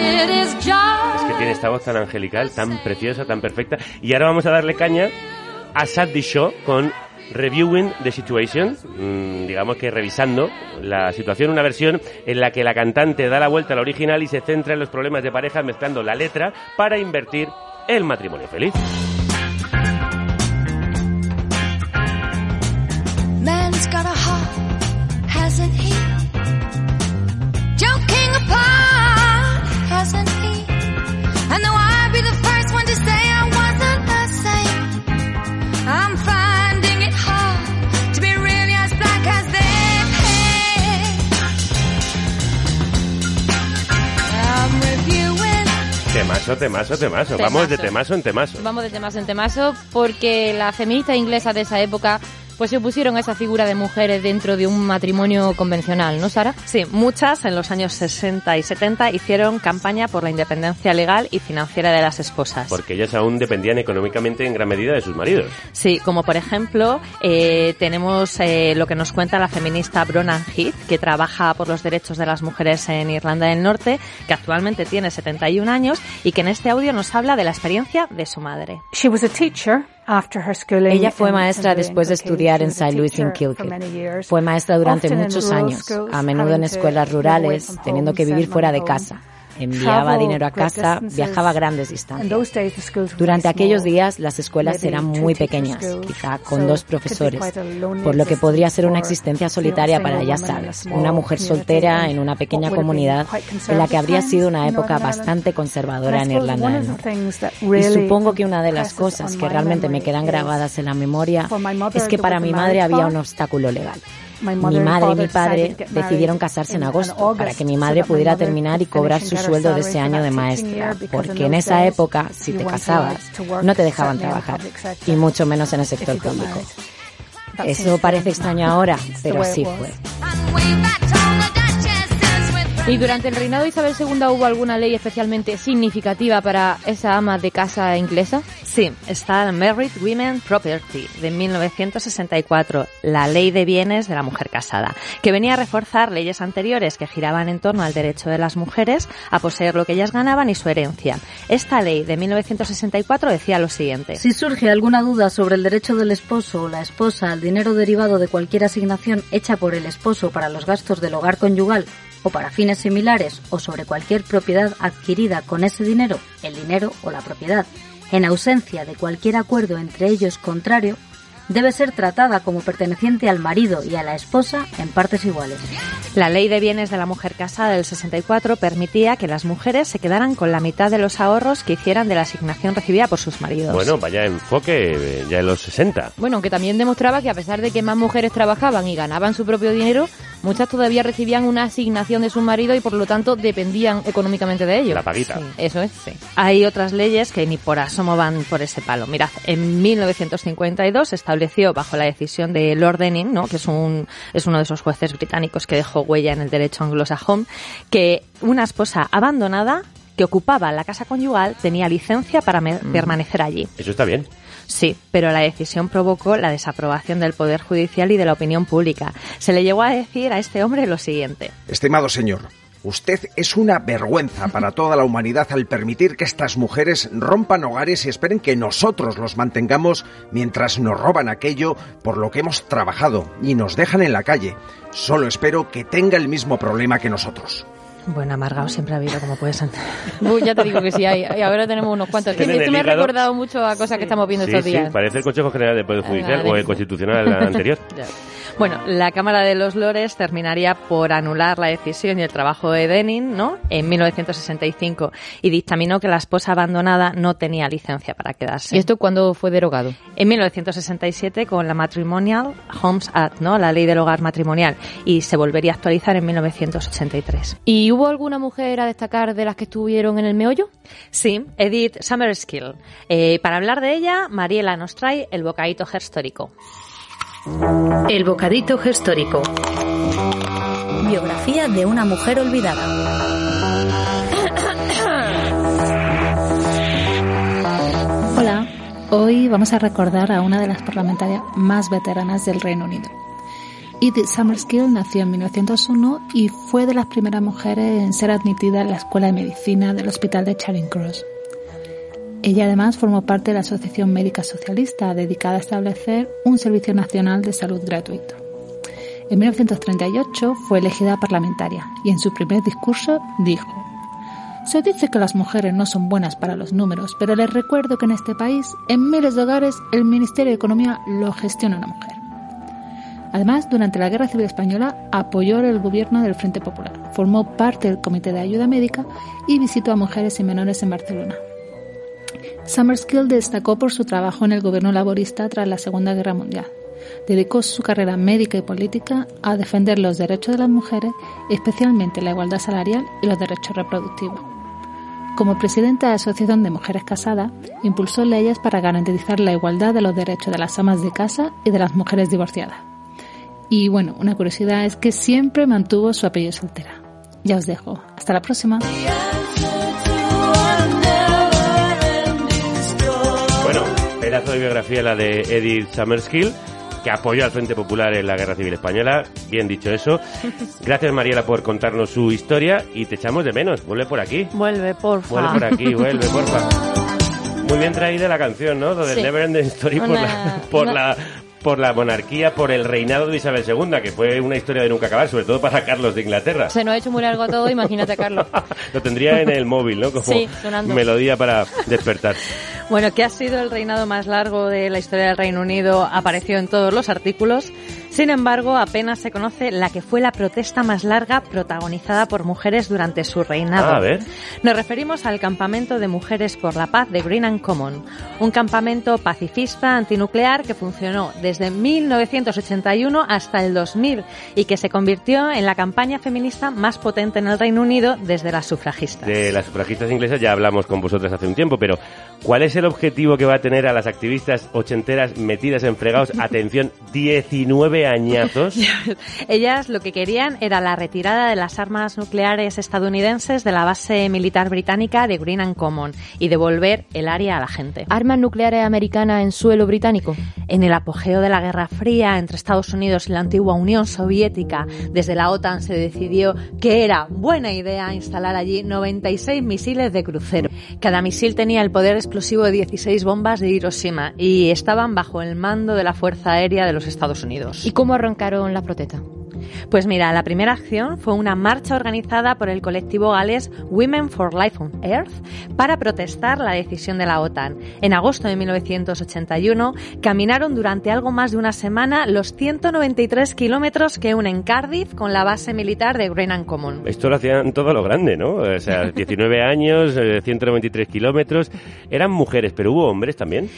Es que tiene esta voz tan angelical, tan preciosa, tan perfecta. Y ahora vamos a darle caña a Sadie Shaw con Reviewing the Situation, mm, digamos que revisando la situación, una versión en la que la cantante da la vuelta al original y se centra en los problemas de pareja mezclando la letra para invertir el matrimonio feliz. Man's got a heart, hasn't he? Joking apart, Temazo, temazo, temazo. Vamos de temazo en temazo. Vamos de temazo en temazo porque las feministas inglesas de esa época pues se opusieron a esa figura de mujeres dentro de un matrimonio convencional, ¿no, Sara? Sí, muchas en los años 60 y 70 hicieron campaña por la independencia legal y financiera de las esposas. Porque ellas aún dependían económicamente en gran medida de sus maridos. Sí, como por ejemplo eh, tenemos eh, lo que nos cuenta la feminista Bronagh Heath, que trabaja por los derechos de las mujeres en Irlanda del Norte, que actualmente tiene 71 años y que en este audio nos habla de la experiencia de su madre. Ella fue maestra después de estudiar en St. Louis en Kilkeel. Fue maestra durante muchos años, a menudo en escuelas rurales, teniendo que vivir fuera de casa. Enviaba dinero a casa, viajaba grandes distancias. Durante aquellos días las escuelas eran muy pequeñas, quizá con dos profesores, por lo que podría ser una existencia solitaria para, ya sabes, una mujer soltera en una pequeña comunidad en la que habría sido una época bastante conservadora en Irlanda del Norte. Y supongo que una de las cosas que realmente me quedan grabadas en la memoria es que para mi madre había un obstáculo legal. Mi madre y mi padre decidieron casarse en agosto para que mi madre pudiera terminar y cobrar su sueldo de ese año de maestra, porque en esa época, si te casabas, no te dejaban trabajar, y mucho menos en el sector público. Eso parece extraño ahora, pero así fue. ¿Y durante el reinado de Isabel II hubo alguna ley especialmente significativa para esa ama de casa inglesa? Sí, está el Married Women Property de 1964, la ley de bienes de la mujer casada, que venía a reforzar leyes anteriores que giraban en torno al derecho de las mujeres a poseer lo que ellas ganaban y su herencia. Esta ley de 1964 decía lo siguiente. Si surge alguna duda sobre el derecho del esposo o la esposa al dinero derivado de cualquier asignación hecha por el esposo para los gastos del hogar conyugal o para fines similares o sobre cualquier propiedad adquirida con ese dinero, el dinero o la propiedad, en ausencia de cualquier acuerdo entre ellos contrario, debe ser tratada como perteneciente al marido y a la esposa en partes iguales. La ley de bienes de la mujer casada del 64 permitía que las mujeres se quedaran con la mitad de los ahorros que hicieran de la asignación recibida por sus maridos. Bueno, vaya enfoque ya en los 60. Bueno, que también demostraba que a pesar de que más mujeres trabajaban y ganaban su propio dinero, muchas todavía recibían una asignación de su marido y por lo tanto dependían económicamente de ellos. La paguita. Sí, eso es, sí. Hay otras leyes que ni por asomo van por ese palo. Mirad, en 1952 se estableció bajo la decisión de Lord Denning, ¿no? que es, un, es uno de esos jueces británicos que dejó huella en el derecho anglosajón, que una esposa abandonada que ocupaba la casa conyugal tenía licencia para me- permanecer allí. Eso está bien. Sí, pero la decisión provocó la desaprobación del Poder Judicial y de la opinión pública. Se le llegó a decir a este hombre lo siguiente. Estimado señor, usted es una vergüenza para toda la humanidad al permitir que estas mujeres rompan hogares y esperen que nosotros los mantengamos mientras nos roban aquello por lo que hemos trabajado y nos dejan en la calle. Solo espero que tenga el mismo problema que nosotros. Bueno, amargado siempre ha habido, como puedes entender. Uy, ya te digo que sí hay. Y ahora tenemos unos cuantos. Tienen esto me ha recordado mucho a cosas que estamos viendo Sí, estos sí, días. parece el Consejo General del Poder Judicial o el Constitucional anterior. Bueno, la Cámara de los Lores terminaría por anular la decisión y el trabajo de Denning, ¿no? En 1965 y dictaminó que la esposa abandonada no tenía licencia para quedarse. ¿Y esto cuándo fue derogado? En 1967 con la Matrimonial Homes Act, ¿no? La ley del hogar matrimonial y se volvería a actualizar en 1983. ¿Y hubo alguna mujer a destacar de las que estuvieron en el meollo? Sí, Edith Summerskill. Eh, para hablar de ella, Mariela nos trae el bocadito gestórico. El bocadito gestórico. Biografía de una mujer olvidada. Hola, hoy vamos a recordar a una de las parlamentarias más veteranas del Reino Unido. Edith Summerskill nació en 1901 y fue de las primeras mujeres en ser admitida en la Escuela de Medicina del Hospital de Charing Cross. Ella además formó parte de la Asociación Médica Socialista, dedicada a establecer un servicio nacional de salud gratuito. En 1938 fue elegida parlamentaria y en su primer discurso dijo, se dice que las mujeres no son buenas para los números, pero les recuerdo que en este país, en miles de hogares, el Ministerio de Economía lo gestiona una mujer. Además, durante la Guerra Civil Española apoyó el gobierno del Frente Popular, formó parte del Comité de Ayuda Médica y visitó a mujeres y menores en Barcelona. Summerskill destacó por su trabajo en el gobierno laborista tras la Segunda Guerra Mundial. Dedicó su carrera médica y política a defender los derechos de las mujeres, especialmente la igualdad salarial y los derechos reproductivos. Como presidenta de la Asociación de Mujeres Casadas, impulsó leyes para garantizar la igualdad de los derechos de las amas de casa y de las mujeres divorciadas. Y bueno, una curiosidad es que siempre mantuvo su apellido soltera. Ya os dejo. Hasta la próxima. Bueno, pedazo de biografía la de Edith Summerskill, que apoyó al Frente Popular en la Guerra Civil Española. Bien dicho eso. Gracias, Mariela, por contarnos su historia y te echamos de menos. Vuelve por aquí. Vuelve, porfa. Vuelve por aquí, vuelve, porfa. Muy bien traída la canción, ¿no? Lo del Sí. Never Ending Story por, Una- la, por, una- la, por la monarquía, por el reinado de Isabel II, que fue una historia de nunca acabar, sobre todo para Carlos de Inglaterra. Se nos ha hecho muy largo todo, imagínate, Carlos. Lo tendría en el móvil, ¿no? Como Sí, sonando. melodía para despertar. Bueno, que ha sido el reinado más largo de la historia del Reino Unido, apareció en todos los artículos. Sin embargo, apenas se conoce la que fue la protesta más larga protagonizada por mujeres durante su reinado. Ah, a ver. Nos referimos al Campamento de Mujeres por la Paz de Green and Common, un campamento pacifista antinuclear que funcionó desde 1981 hasta el 2000 y que se convirtió en la campaña feminista más potente en el Reino Unido desde las sufragistas. De las sufragistas inglesas ya hablamos con vosotras hace un tiempo, pero ¿cuál es el objetivo que va a tener a las activistas ochenteras metidas en fregados? Atención, 19 añazos. Ellas lo que querían era la retirada de las armas nucleares estadounidenses de la base militar británica de Green and Common y devolver el área a la gente. ¿Armas nucleares americanas en suelo británico? En el apogeo de la Guerra Fría entre Estados Unidos y la antigua Unión Soviética, desde la OTAN se decidió que era buena idea instalar allí 96 misiles de crucero. Cada misil tenía el poder explosivo de 16 bombas de Hiroshima y estaban bajo el mando de la Fuerza Aérea de los Estados Unidos. ¿Y cómo arrancaron las protestas? Pues mira, la primera acción fue una marcha organizada por el colectivo galés Women for Life on Earth para protestar la decisión de la OTAN. En agosto de 1981 caminaron durante algo más de una semana los 193 kilómetros que unen Cardiff con la base militar de Green and Common. Esto lo hacían todo lo grande, ¿no? O sea, 19 años, eh, 193 kilómetros. Eran mujeres, pero hubo hombres también.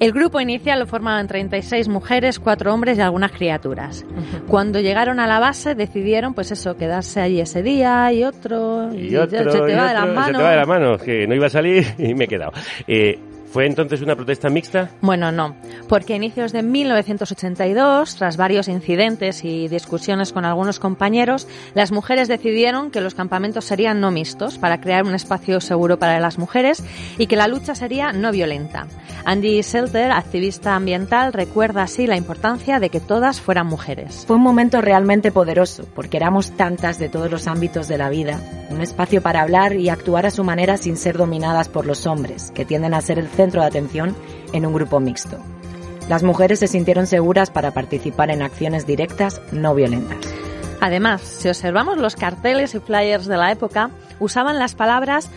El grupo inicial lo formaban 36 mujeres, 4 hombres y algunas criaturas. Cuando llegaron a la base decidieron, pues eso, quedarse allí ese día y otro. Y ya otro, se te y va de las manos. Se te va de las manos, que no iba a salir y me he quedado. Eh, ¿Fue entonces una protesta mixta? Bueno, no, porque a inicios de 1982, tras varios incidentes y discusiones con algunos compañeros, las mujeres decidieron que los campamentos serían no mixtos para crear un espacio seguro para las mujeres y que la lucha sería no violenta. Andy Selter, activista ambiental, recuerda así la importancia de que todas fueran mujeres. Fue un momento realmente poderoso, porque éramos tantas de todos los ámbitos de la vida, un espacio para hablar y actuar a su manera sin ser dominadas por los hombres, que tienden a ser el centro de atención en un grupo mixto. Las mujeres se sintieron seguras para participar en acciones directas no violentas. Además, si observamos los carteles y flyers de la época, usaban las palabras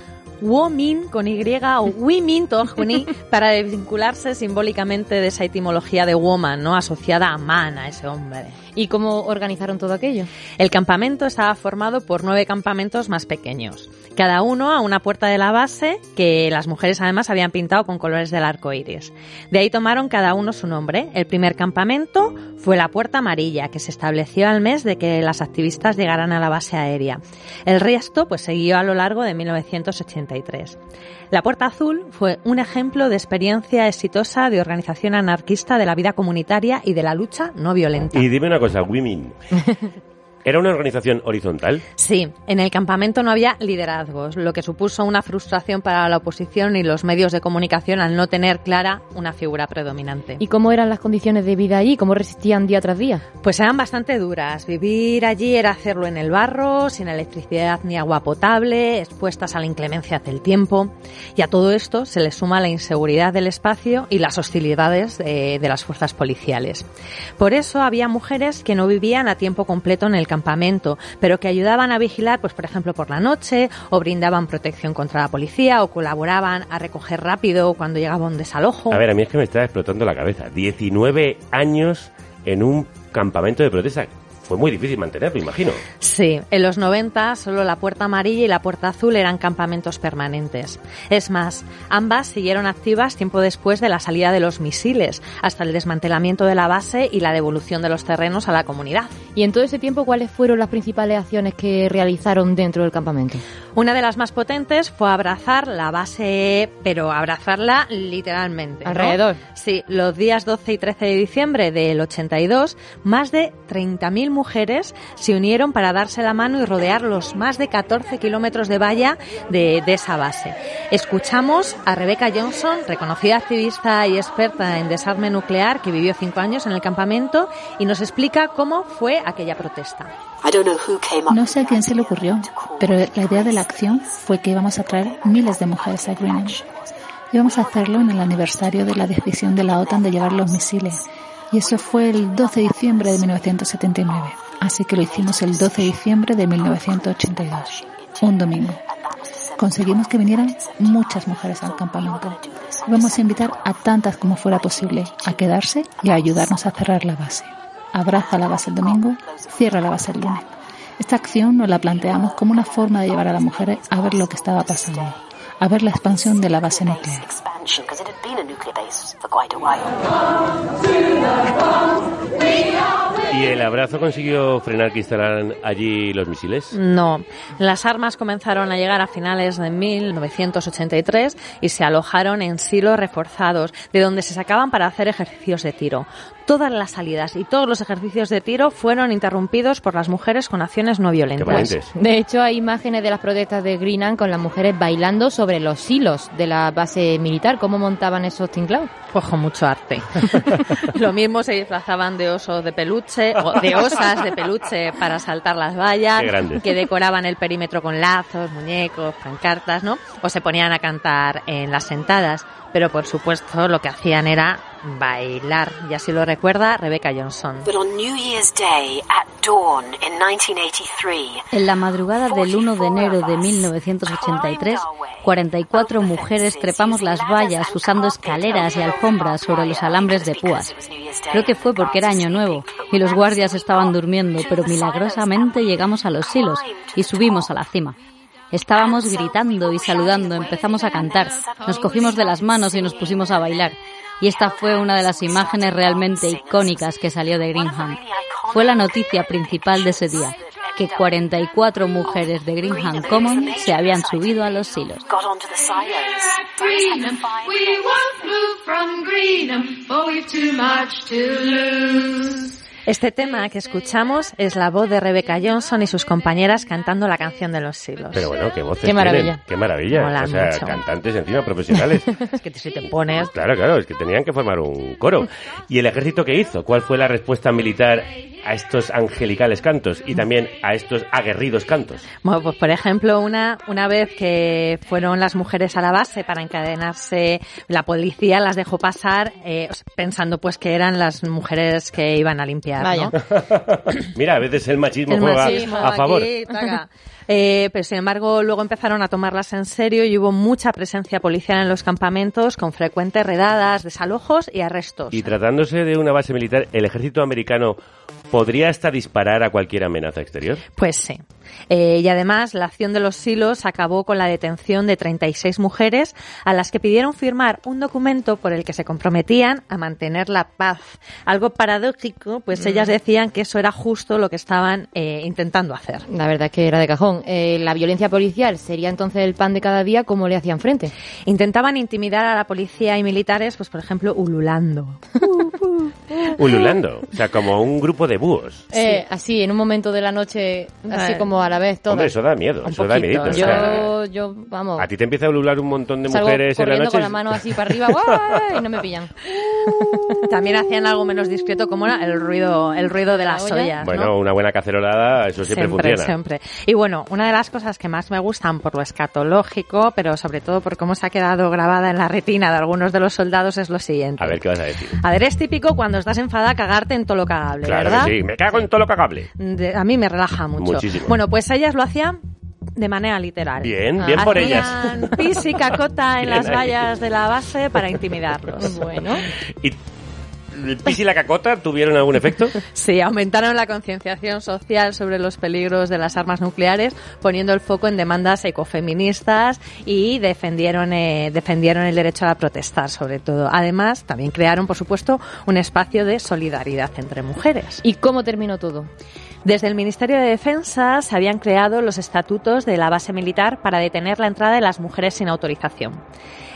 Womin con Y o Women Tohuni para desvincularse simbólicamente de esa etimología de woman, ¿no? Asociada a man, a ese hombre. ¿Y cómo organizaron todo aquello? El campamento estaba formado por nueve campamentos más pequeños, cada uno a una puerta de la base que las mujeres además habían pintado con colores del arco iris. De ahí tomaron cada uno su nombre. El primer campamento fue la Puerta Amarilla, que se estableció al mes de que las activistas llegaran a la base aérea. El resto pues siguió a lo largo de 1983. La Puerta Azul fue un ejemplo de experiencia exitosa de organización anarquista de la vida comunitaria y de la lucha no violenta. Y dime una cosa, Women. ¿Era una organización horizontal? Sí, en el campamento no había liderazgos, lo que supuso una frustración para la oposición y los medios de comunicación al no tener clara una figura predominante. ¿Y cómo eran las condiciones de vida allí? ¿Cómo resistían día tras día? Pues eran bastante duras. Vivir allí era hacerlo en el barro, sin electricidad ni agua potable, expuestas a la inclemencia del tiempo. Y a todo esto se le suma la inseguridad del espacio y las hostilidades de, de las fuerzas policiales. Por eso había mujeres que no vivían a tiempo completo en el campamento, pero que ayudaban a vigilar, pues por ejemplo por la noche, o brindaban protección contra la policía, o colaboraban a recoger rápido cuando llegaba un desalojo. A ver, a mí es que me está explotando la cabeza. 19 años en un campamento de protesta. Fue muy difícil mantenerlo, imagino. Sí, en los 90 solo la Puerta Amarilla y la Puerta Azul eran campamentos permanentes. Es más, ambas siguieron activas tiempo después de la salida de los misiles, hasta el desmantelamiento de la base y la devolución de los terrenos a la comunidad. ¿Y en todo ese tiempo cuáles fueron las principales acciones que realizaron dentro del campamento? Una de las más potentes fue abrazar la base, pero abrazarla literalmente. ¿no? Alrededor. Sí, los días 12 y 13 de diciembre del 82, más de 30.000 mujeres se unieron para darse la mano y rodear los más de 14 kilómetros de valla de, de esa base. Escuchamos a Rebecca Johnson, reconocida activista y experta en desarme nuclear, que vivió cinco años en el campamento, y nos explica cómo fue aquella protesta. No sé a quién se le ocurrió, pero la idea de la acción fue que íbamos a traer miles de mujeres a Greenwich. Íbamos a hacerlo en el aniversario de la decisión de la OTAN de llevar los misiles. Y eso fue el 12 de diciembre de 1979. Así que lo hicimos el 12 de diciembre de 1982. Un domingo. Conseguimos que vinieran muchas mujeres al campamento. Íbamos a invitar a tantas como fuera posible a quedarse y a ayudarnos a cerrar la base. Abraza la base el domingo, cierra la base el lunes. Esta acción nos la planteamos como una forma de llevar a las mujeres a ver lo que estaba pasando, a ver la expansión de la base nuclear. ¿Y el abrazo consiguió frenar que instalaran allí los misiles? No, las armas comenzaron a llegar a finales de 1983 y se alojaron en silos reforzados, de donde se sacaban para hacer ejercicios de tiro. Todas las salidas y todos los ejercicios de tiro fueron interrumpidos por las mujeres con acciones no violentas. De hecho, hay imágenes de las protestas de Greenland con las mujeres bailando sobre los silos de la base militar. ¿Cómo montaban esos tinglados? Pues con mucho arte. Lo mismo se disfrazaban de osos de peluche, o de osas de peluche para saltar las vallas, que decoraban el perímetro con lazos, muñecos, pancartas, ¿no? O se ponían a cantar en las sentadas. Pero por supuesto lo que hacían era bailar. Y así lo recuerda Rebecca Johnson. But on New Year's Day at dawn in 1983, En la madrugada del 1 de enero de 1983, 44 mujeres trepamos las vallas usando escaleras y alfombras sobre los alambres de púas. Creo que fue porque era año nuevo y los guardias estaban durmiendo, pero milagrosamente llegamos a los silos y subimos a la cima. Estábamos gritando y saludando, empezamos a cantar, nos cogimos de las manos y nos pusimos a bailar. Y esta fue una de las imágenes realmente icónicas que salió de Greenham. Fue la noticia principal de ese día, que 44 mujeres de Greenham Common se habían subido a los silos. Este tema que escuchamos es la voz de Rebecca Johnson y sus compañeras cantando la canción de los silos. Pero bueno, qué voces Qué maravilla. tienen, Qué maravilla. Mola o sea, mucho. cantantes encima profesionales. es que si te pones... Claro, claro, es que tenían que formar un coro. ¿Y el ejército qué hizo? ¿Cuál fue la respuesta militar a estos angelicales cantos y también a estos aguerridos cantos? Bueno, pues por ejemplo, una, una vez que fueron las mujeres a la base para encadenarse, la policía las dejó pasar eh, pensando pues que eran las mujeres que iban a limpiar, Vaya. ¿no? Mira, a veces el machismo El juega machismo a favor. aquí. Eh, pero sin embargo, luego empezaron a tomarlas en serio y hubo mucha presencia policial en los campamentos con frecuentes redadas, desalojos y arrestos. Y tratándose de una base militar, ¿el ejército americano podría hasta disparar a cualquier amenaza exterior? Pues sí. Eh, y además, la acción de los silos acabó con la detención de 36 mujeres a las que pidieron firmar un documento por el que se comprometían a mantener la paz. Algo paradójico, pues Mm. ellas decían que eso era justo lo que estaban eh, intentando hacer. La verdad es que era de cajón. Eh, la violencia policial sería entonces el pan de cada día, ¿cómo le hacían frente? Intentaban intimidar a la policía y militares, pues por ejemplo, ululando. Ululando, o sea, como un grupo de búhos. Eh, así, en un momento de la noche, así como a la vez, todo. Hombre, eso da miedo, Un eso da poquito. miedito. o sea, Yo, yo, vamos, a ti te empieza a ulular un montón de salgo mujeres en la noche. con la mano así para arriba y no me pillan. También hacían algo menos discreto como era el ruido, el ruido de las olla? ollas. Bueno, ¿no? una buena cacerolada, eso siempre, funciona. siempre. Y bueno, una de las cosas que más me gustan por lo escatológico, pero sobre todo por cómo se ha quedado grabada en la retina de algunos de los soldados es lo siguiente. A ver qué vas a decir. A ver, es típico cuando estás enfadada cagarte en todo lo cagable, Claro ¿verdad? Sí, me cago en todo lo cagable. De- a mí me relaja mucho. Muchísimo. Bueno, pues ellas lo hacían de manera literal. Bien, bien por ellas. Hacían pis y cacota en Bien las ahí. vallas de la base para intimidarlos. Bueno. ¿Y el pis y la cacota tuvieron algún efecto? Sí, aumentaron la concienciación social sobre los peligros de las armas nucleares, poniendo el foco en demandas ecofeministas y defendieron, eh, defendieron el derecho a protestar, sobre todo. Además, también crearon, por supuesto, un espacio de solidaridad entre mujeres. ¿Y cómo terminó todo? Desde el Ministerio de Defensa se habían creado los estatutos de la base militar para detener la entrada de las mujeres sin autorización.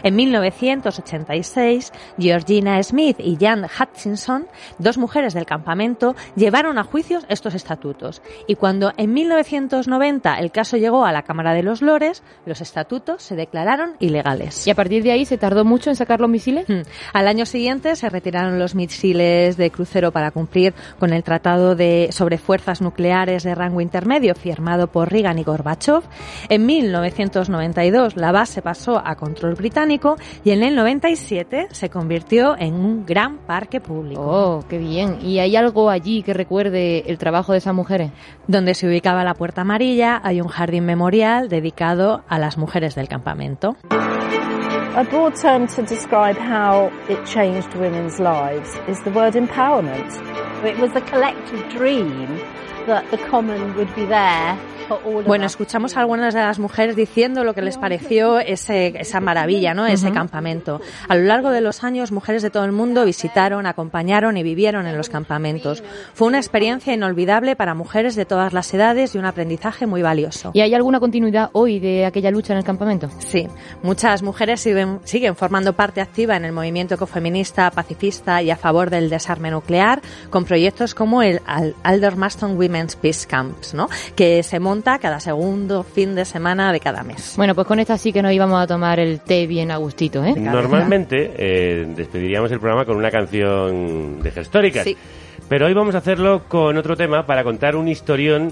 En 1986, Georgina Smith y Jan Hutchinson, dos mujeres del campamento, llevaron a juicios estos estatutos. Y cuando en 1990 el caso llegó a la Cámara de los Lores, los estatutos se declararon ilegales. ¿Y a partir de ahí se tardó mucho en sacar los misiles? Hmm. Al año siguiente se retiraron los misiles de crucero para cumplir con el Tratado de, sobre Fuerzas Nucleares de Rango Intermedio firmado por Reagan y Gorbachev. En 1992 la base pasó a control británico y en el 97 se convirtió en un gran parque público. Oh, qué bien. ¿Y hay algo allí que recuerde el trabajo de esas mujeres? Donde se ubicaba la Puerta Amarilla hay un jardín memorial dedicado a las mujeres del campamento. A broad term to describe how it changed women's lives is the word empowerment. It was a collective dream that the common would be there for all of Bueno, escuchamos a algunas de las mujeres diciendo lo que les pareció ese, esa maravilla, ¿no? Ese campamento. A lo largo de los años, mujeres de todo el mundo visitaron, acompañaron y vivieron en los campamentos. Fue una experiencia inolvidable para mujeres de todas las edades y un aprendizaje muy valioso. ¿Y hay alguna continuidad hoy de aquella lucha en el campamento? Sí, muchas mujeres siguen, siguen formando parte activa en el movimiento ecofeminista, pacifista y a favor del desarme nuclear, con proyectos como el Al- Aldermaston Women's Peace Camps, ¿no? que se monta cada segundo fin de semana de cada mes. Bueno, pues con esta sí que nos íbamos a tomar el té bien a gustito, ¿eh? Normalmente eh, despediríamos el programa con una canción de gestóricas. Sí. Pero hoy vamos a hacerlo con otro tema para contar un historión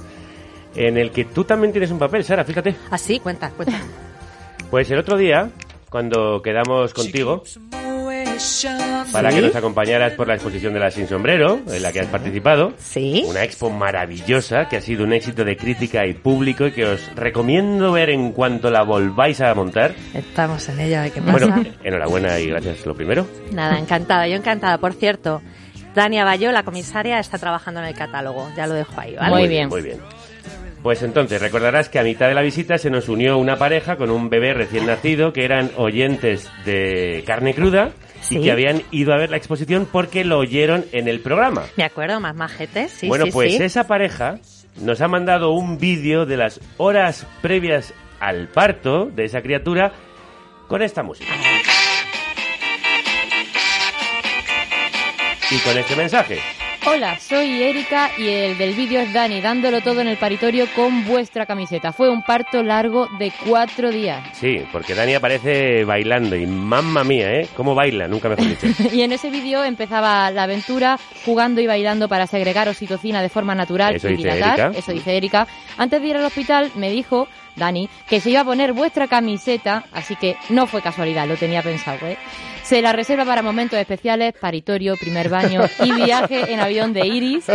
en el que tú también tienes un papel, Sara, fíjate. Así, cuenta, cuenta. Pues el otro día, cuando quedamos contigo, para que nos acompañaras por la exposición de la Sin Sombrero, en la que has participado. Sí. Una expo maravillosa que ha sido un éxito de crítica y público y que os recomiendo ver en cuanto la volváis a montar. Estamos en ello. ¿qué pasa? Bueno, enhorabuena y gracias lo primero. Nada, encantada, yo encantada. Por cierto, Tania Bayo, la comisaria, está trabajando en el catálogo. Ya lo dejo ahí, ¿vale? Muy bien. Muy bien. Pues entonces, recordarás que a mitad de la visita se nos unió una pareja con un bebé recién nacido que eran oyentes de carne cruda Sí. y que habían ido a ver la exposición porque lo oyeron en el programa. Me acuerdo, más majetes, sí, bueno, sí, pues sí. esa pareja nos ha mandado un vídeo de las horas previas al parto de esa criatura con esta música. Y con este mensaje. Hola, soy Erika y el del vídeo es Dani, dándolo todo en el paritorio con vuestra camiseta. Fue un parto largo de cuatro días. Sí, porque Dani aparece bailando y mamma mía, ¿eh? ¿Cómo baila? Nunca mejor dicho. Y en ese vídeo empezaba la aventura jugando y bailando para segregar oxitocina de forma natural Eso y dice dilatar. Erika. Eso dice Erika. Antes de ir al hospital me dijo, Dani, que se iba a poner vuestra camiseta, así que no fue casualidad, lo tenía pensado, ¿eh? Se la reserva para momentos especiales, paritorio, primer baño y viaje en avión de Iris.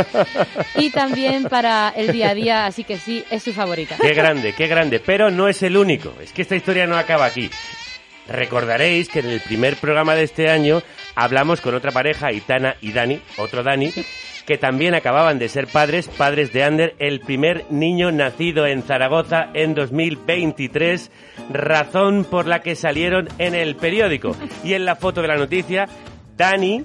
Y también para el día a día, así que sí, es su favorita. Qué grande, qué grande. Pero no es el único. Es que esta historia no acaba aquí. Recordaréis que en el primer programa de este año hablamos con otra pareja, Itana y Dani, otro Dani, que también acababan de ser padres, padres de Ander, el primer niño nacido en Zaragoza en 2023, razón por la que salieron en el periódico. Y en la foto de la noticia, Dani,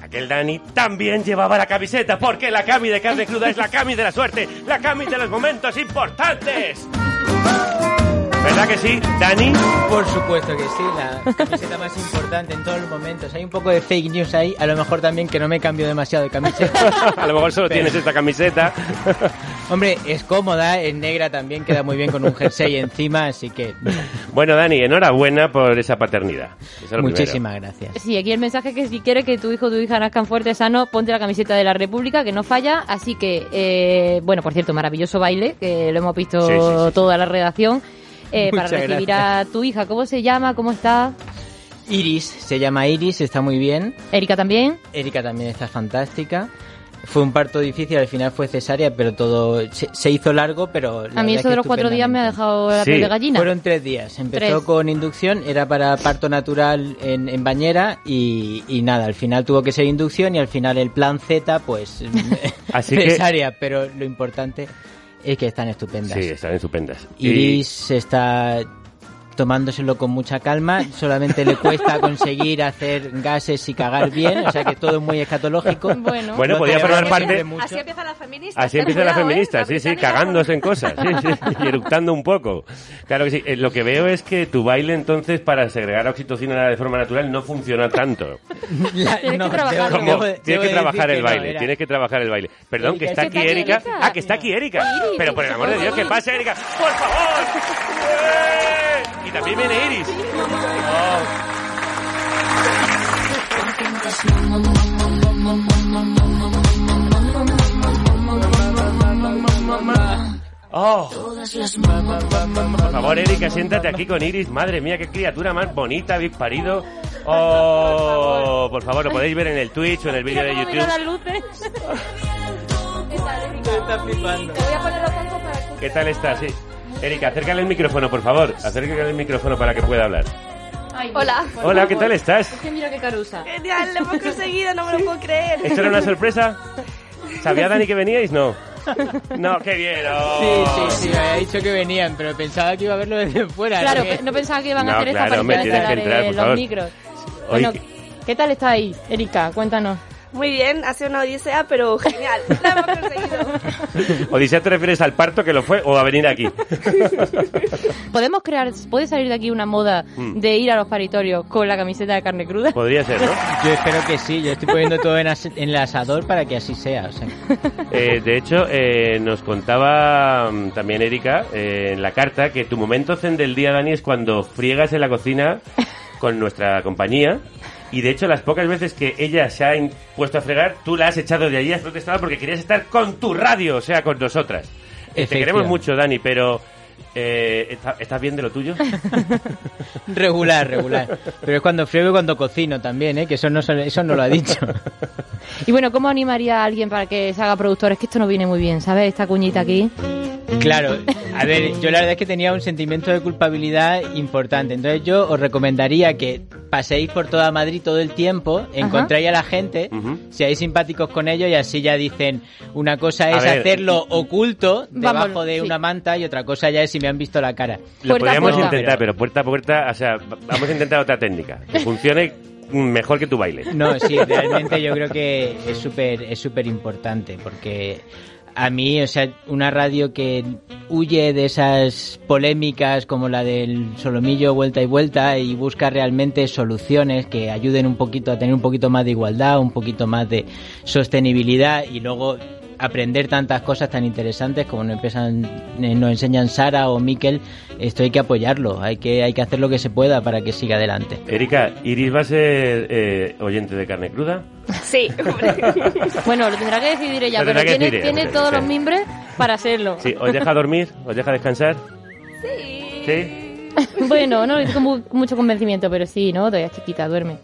aquel Dani, también llevaba la camiseta, porque la cami de carne cruda es la cami de la suerte, la cami de los momentos importantes. ¿Verdad que sí, Dani? Por supuesto que sí, la camiseta más importante en todos los momentos. Hay un poco de fake news ahí, a lo mejor también que no me cambio demasiado de camiseta. A lo mejor solo Pero- tienes esta camiseta. Hombre, es cómoda, es negra también, queda muy bien con un jersey encima, así que Bueno, Dani, enhorabuena por esa paternidad. Eso es lo muchísimas primero. gracias. Sí, aquí el mensaje es que si quieres que tu hijo o tu hija nazcan fuerte, sano, ponte la camiseta de la República, que no falla. Así que, eh, bueno, por cierto, maravilloso baile, que lo hemos visto Sí, sí, sí, toda la redacción. Eh, para recibir gracias. a tu hija, ¿cómo se llama? ¿Cómo está? Iris, se llama Iris, está muy bien. Erika también. Erika también está fantástica. Fue un parto difícil, al final fue cesárea, pero todo se, se hizo largo, pero... la a mí eso que de los cuatro días me ha dejado la piel de gallina. Fueron tres días. Empezó Tres. con inducción, era para parto natural en, en bañera y, y nada, al final tuvo que ser inducción y al final el plan Z, pues Así que- cesárea, pero lo importante es que están estupendas. Sí, están estupendas. Y- Iris está tomándoselo con mucha calma, solamente le cuesta conseguir hacer gases y cagar bien, o sea que todo es muy escatológico. Bueno, Bueno, podía formar parte... Así empiezan las feministas. Así empiezan las cuidado, ¿eh? feministas, sí, sí, cagándose en cosas, sí, sí, y eructando un poco. Claro que sí. Eh, Lo que veo es que tu baile, entonces, para segregar oxitocina de forma natural, no funciona tanto. La- Tienes no, que trabajarlo. debo- Como- debo- tienes debo que trabajar el que no, baile, era- tienes que trabajar el baile. Perdón, que está es aquí que Erika. Erika. Ah, que está aquí Erika. Pero por el amor de Dios, ¿qué pasa, Erika? ¡Por favor! Y también viene Iris. Oh. Por favor, Erika, siéntate aquí con Iris. Madre mía, qué criatura más bonita habéis parido. Oh, por favor, lo podéis ver en el Twitch o en el vídeo de YouTube. las luces. Está flipando. Te voy a poner los cascos para escuchar. ¿Qué tal estás? Sí. Erika, acércale el micrófono, por favor. Acércale el micrófono para que pueda hablar. Hola. Hola, ¿qué tal estás? Es que mira qué carusa. Genial, lo hemos conseguido, no me lo puedo creer. ¿Esto era una sorpresa? ¿Sabía Dani que veníais? No. No, qué bien. oh. Sí, sí, sí, me había dicho que venían, pero pensaba que iba a verlo desde fuera. Claro, que- no pensaba que iban a No, hacer esta claro, hombre, aparición tienes que estelar entrar, en por los favor. micros. Bueno, ¿qué tal está ahí, Erika? Cuéntanos. Muy bien, ha sido una odisea, pero genial. Lo hemos conseguido. ¿Odisea te refieres al parto que lo fue o a venir aquí? ¿Podemos crear, puede salir de aquí una moda Mm. de ir a los paritorios con la camiseta de carne cruda? Podría ser, ¿no? Yo espero que sí, yo estoy poniendo todo en, as- en el asador para que así sea. O sea. Eh, de hecho, eh, nos contaba mm, también Erika eh, en la carta que tu momento zen del día, Dani, es cuando friegas en la cocina con nuestra compañía. Y de hecho, las pocas veces que ella se ha puesto a fregar, tú la has echado de allí, has protestado porque querías estar con tu radio, o sea, con nosotras. Te queremos mucho, Dani, pero eh, ¿está- ¿estás bien de lo tuyo? Regular, regular. Pero es cuando friego y cuando cocino también, ¿eh? Que eso no, son- eso no lo ha dicho. Y bueno, ¿cómo animaría a alguien para que se haga productor? Es que esto no viene muy bien, ¿sabes? Esta cuñita aquí. Claro, a ver, yo la verdad es que tenía un sentimiento de culpabilidad importante. Entonces yo os recomendaría que paséis por toda Madrid todo el tiempo, encontráis a la gente, seáis simpáticos con ellos y así ya dicen, una cosa A es ver. hacerlo oculto debajo Vamos, de sí. una manta y otra cosa ya es si me han visto la cara. Lo podríamos intentar, pero puerta a puerta, o sea, va- vamos a intentar otra técnica que funcione mejor que tu baile. No, sí, realmente yo creo que es súper es súper importante porque a mí, o sea, una radio que huye de esas polémicas como la del solomillo vuelta y vuelta y busca realmente soluciones que ayuden un poquito a tener un poquito más de igualdad, un poquito más de sostenibilidad y luego aprender tantas cosas tan interesantes como nos, empiezan, eh, nos enseñan Sara o Miquel, esto hay que apoyarlo, hay que, hay que hacer lo que se pueda para que siga adelante. Erika, ¿Iris va a ser eh, oyente de carne cruda? Sí. bueno, lo tendrá que decidir ella, Lo pero tiene, todos sí. los mimbres para hacerlo. Sí, ¿os deja dormir? ¿Os deja descansar? Sí. ¿Sí? bueno, no lo digo con mu- mucho convencimiento, pero sí, ¿no? Todavía es chiquita, duerme.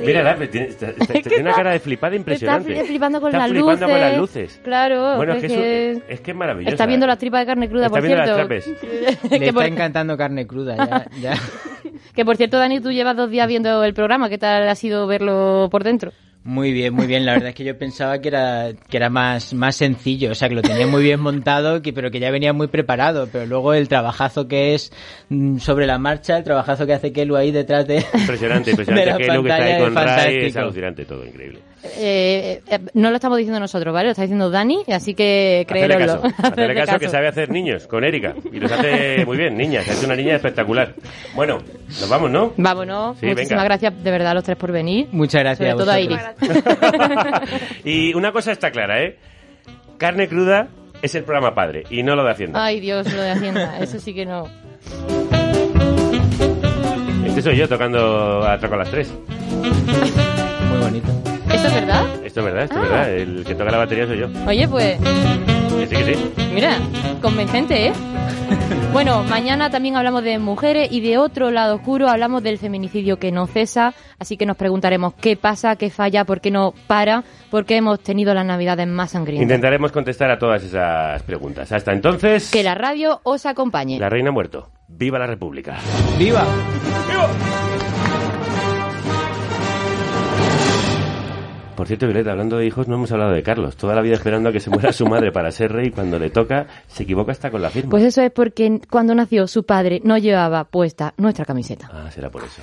Mira, tiene, está- está- tiene una cara de flipada impresionante. Está flipando con Está las flipando luces. con las luces. Claro, Bueno, es que, que- eso- es que es maravilloso. Está viendo las tripas de carne cruda, Está por viendo las cierto. trapes. Le que, está encantando carne cruda, ya, ya. que por cierto, Dani, tú llevas dos días viendo el programa. ¿Qué tal ha sido verlo por dentro? Muy bien, muy bien. La verdad es que yo pensaba que era, que era más, más sencillo, o sea, que lo tenía muy bien montado, que, pero que ya venía muy preparado. Pero luego el trabajazo que es mm, sobre la marcha, el trabajazo que hace Kelu ahí detrás de. Impresionante, de impresionante. la Que está ahí con Ray es alucinante todo, increíble. Eh, eh, no lo estamos diciendo nosotros, ¿vale? Lo está diciendo Dani, así que Hacerle créeloslo. caso, hacerle caso que sabe hacer niños con Erika. Y los hace muy bien, niñas. Es una niña espectacular. Bueno, nos vamos, ¿no? Vámonos. Sí, Muchísimas venga. gracias de verdad a los tres por venir. Muchas gracias Sobre a todo a Iris. Y una cosa está clara, ¿eh? Carne cruda es el programa padre y no lo de Hacienda. Ay, Dios, lo de Hacienda. Eso sí que no. Este soy yo tocando Atraco a las 3. Muy bonito. ¿Eso es verdad? Esto es verdad, esto Ah. es verdad. El que toca la batería soy yo. Oye, pues, Que sí, que sí. mira, convencente, ¿eh? Bueno, mañana también hablamos de mujeres y de otro lado oscuro hablamos del feminicidio que no cesa, así que nos preguntaremos qué pasa, qué falla, por qué no para, por qué hemos tenido las navidades más sangrientas. Intentaremos contestar a todas esas preguntas. Hasta entonces, Que la radio os acompañe. la reina ha muerto. ¡Viva la República! ¡Viva! Por cierto, Violeta, hablando de hijos, no hemos hablado de Carlos. Toda la vida esperando a que se muera su madre para ser rey. Cuando le toca, se equivoca hasta con la firma. Pues eso es porque cuando nació su padre no llevaba puesta nuestra camiseta. Ah, será por eso.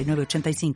906985.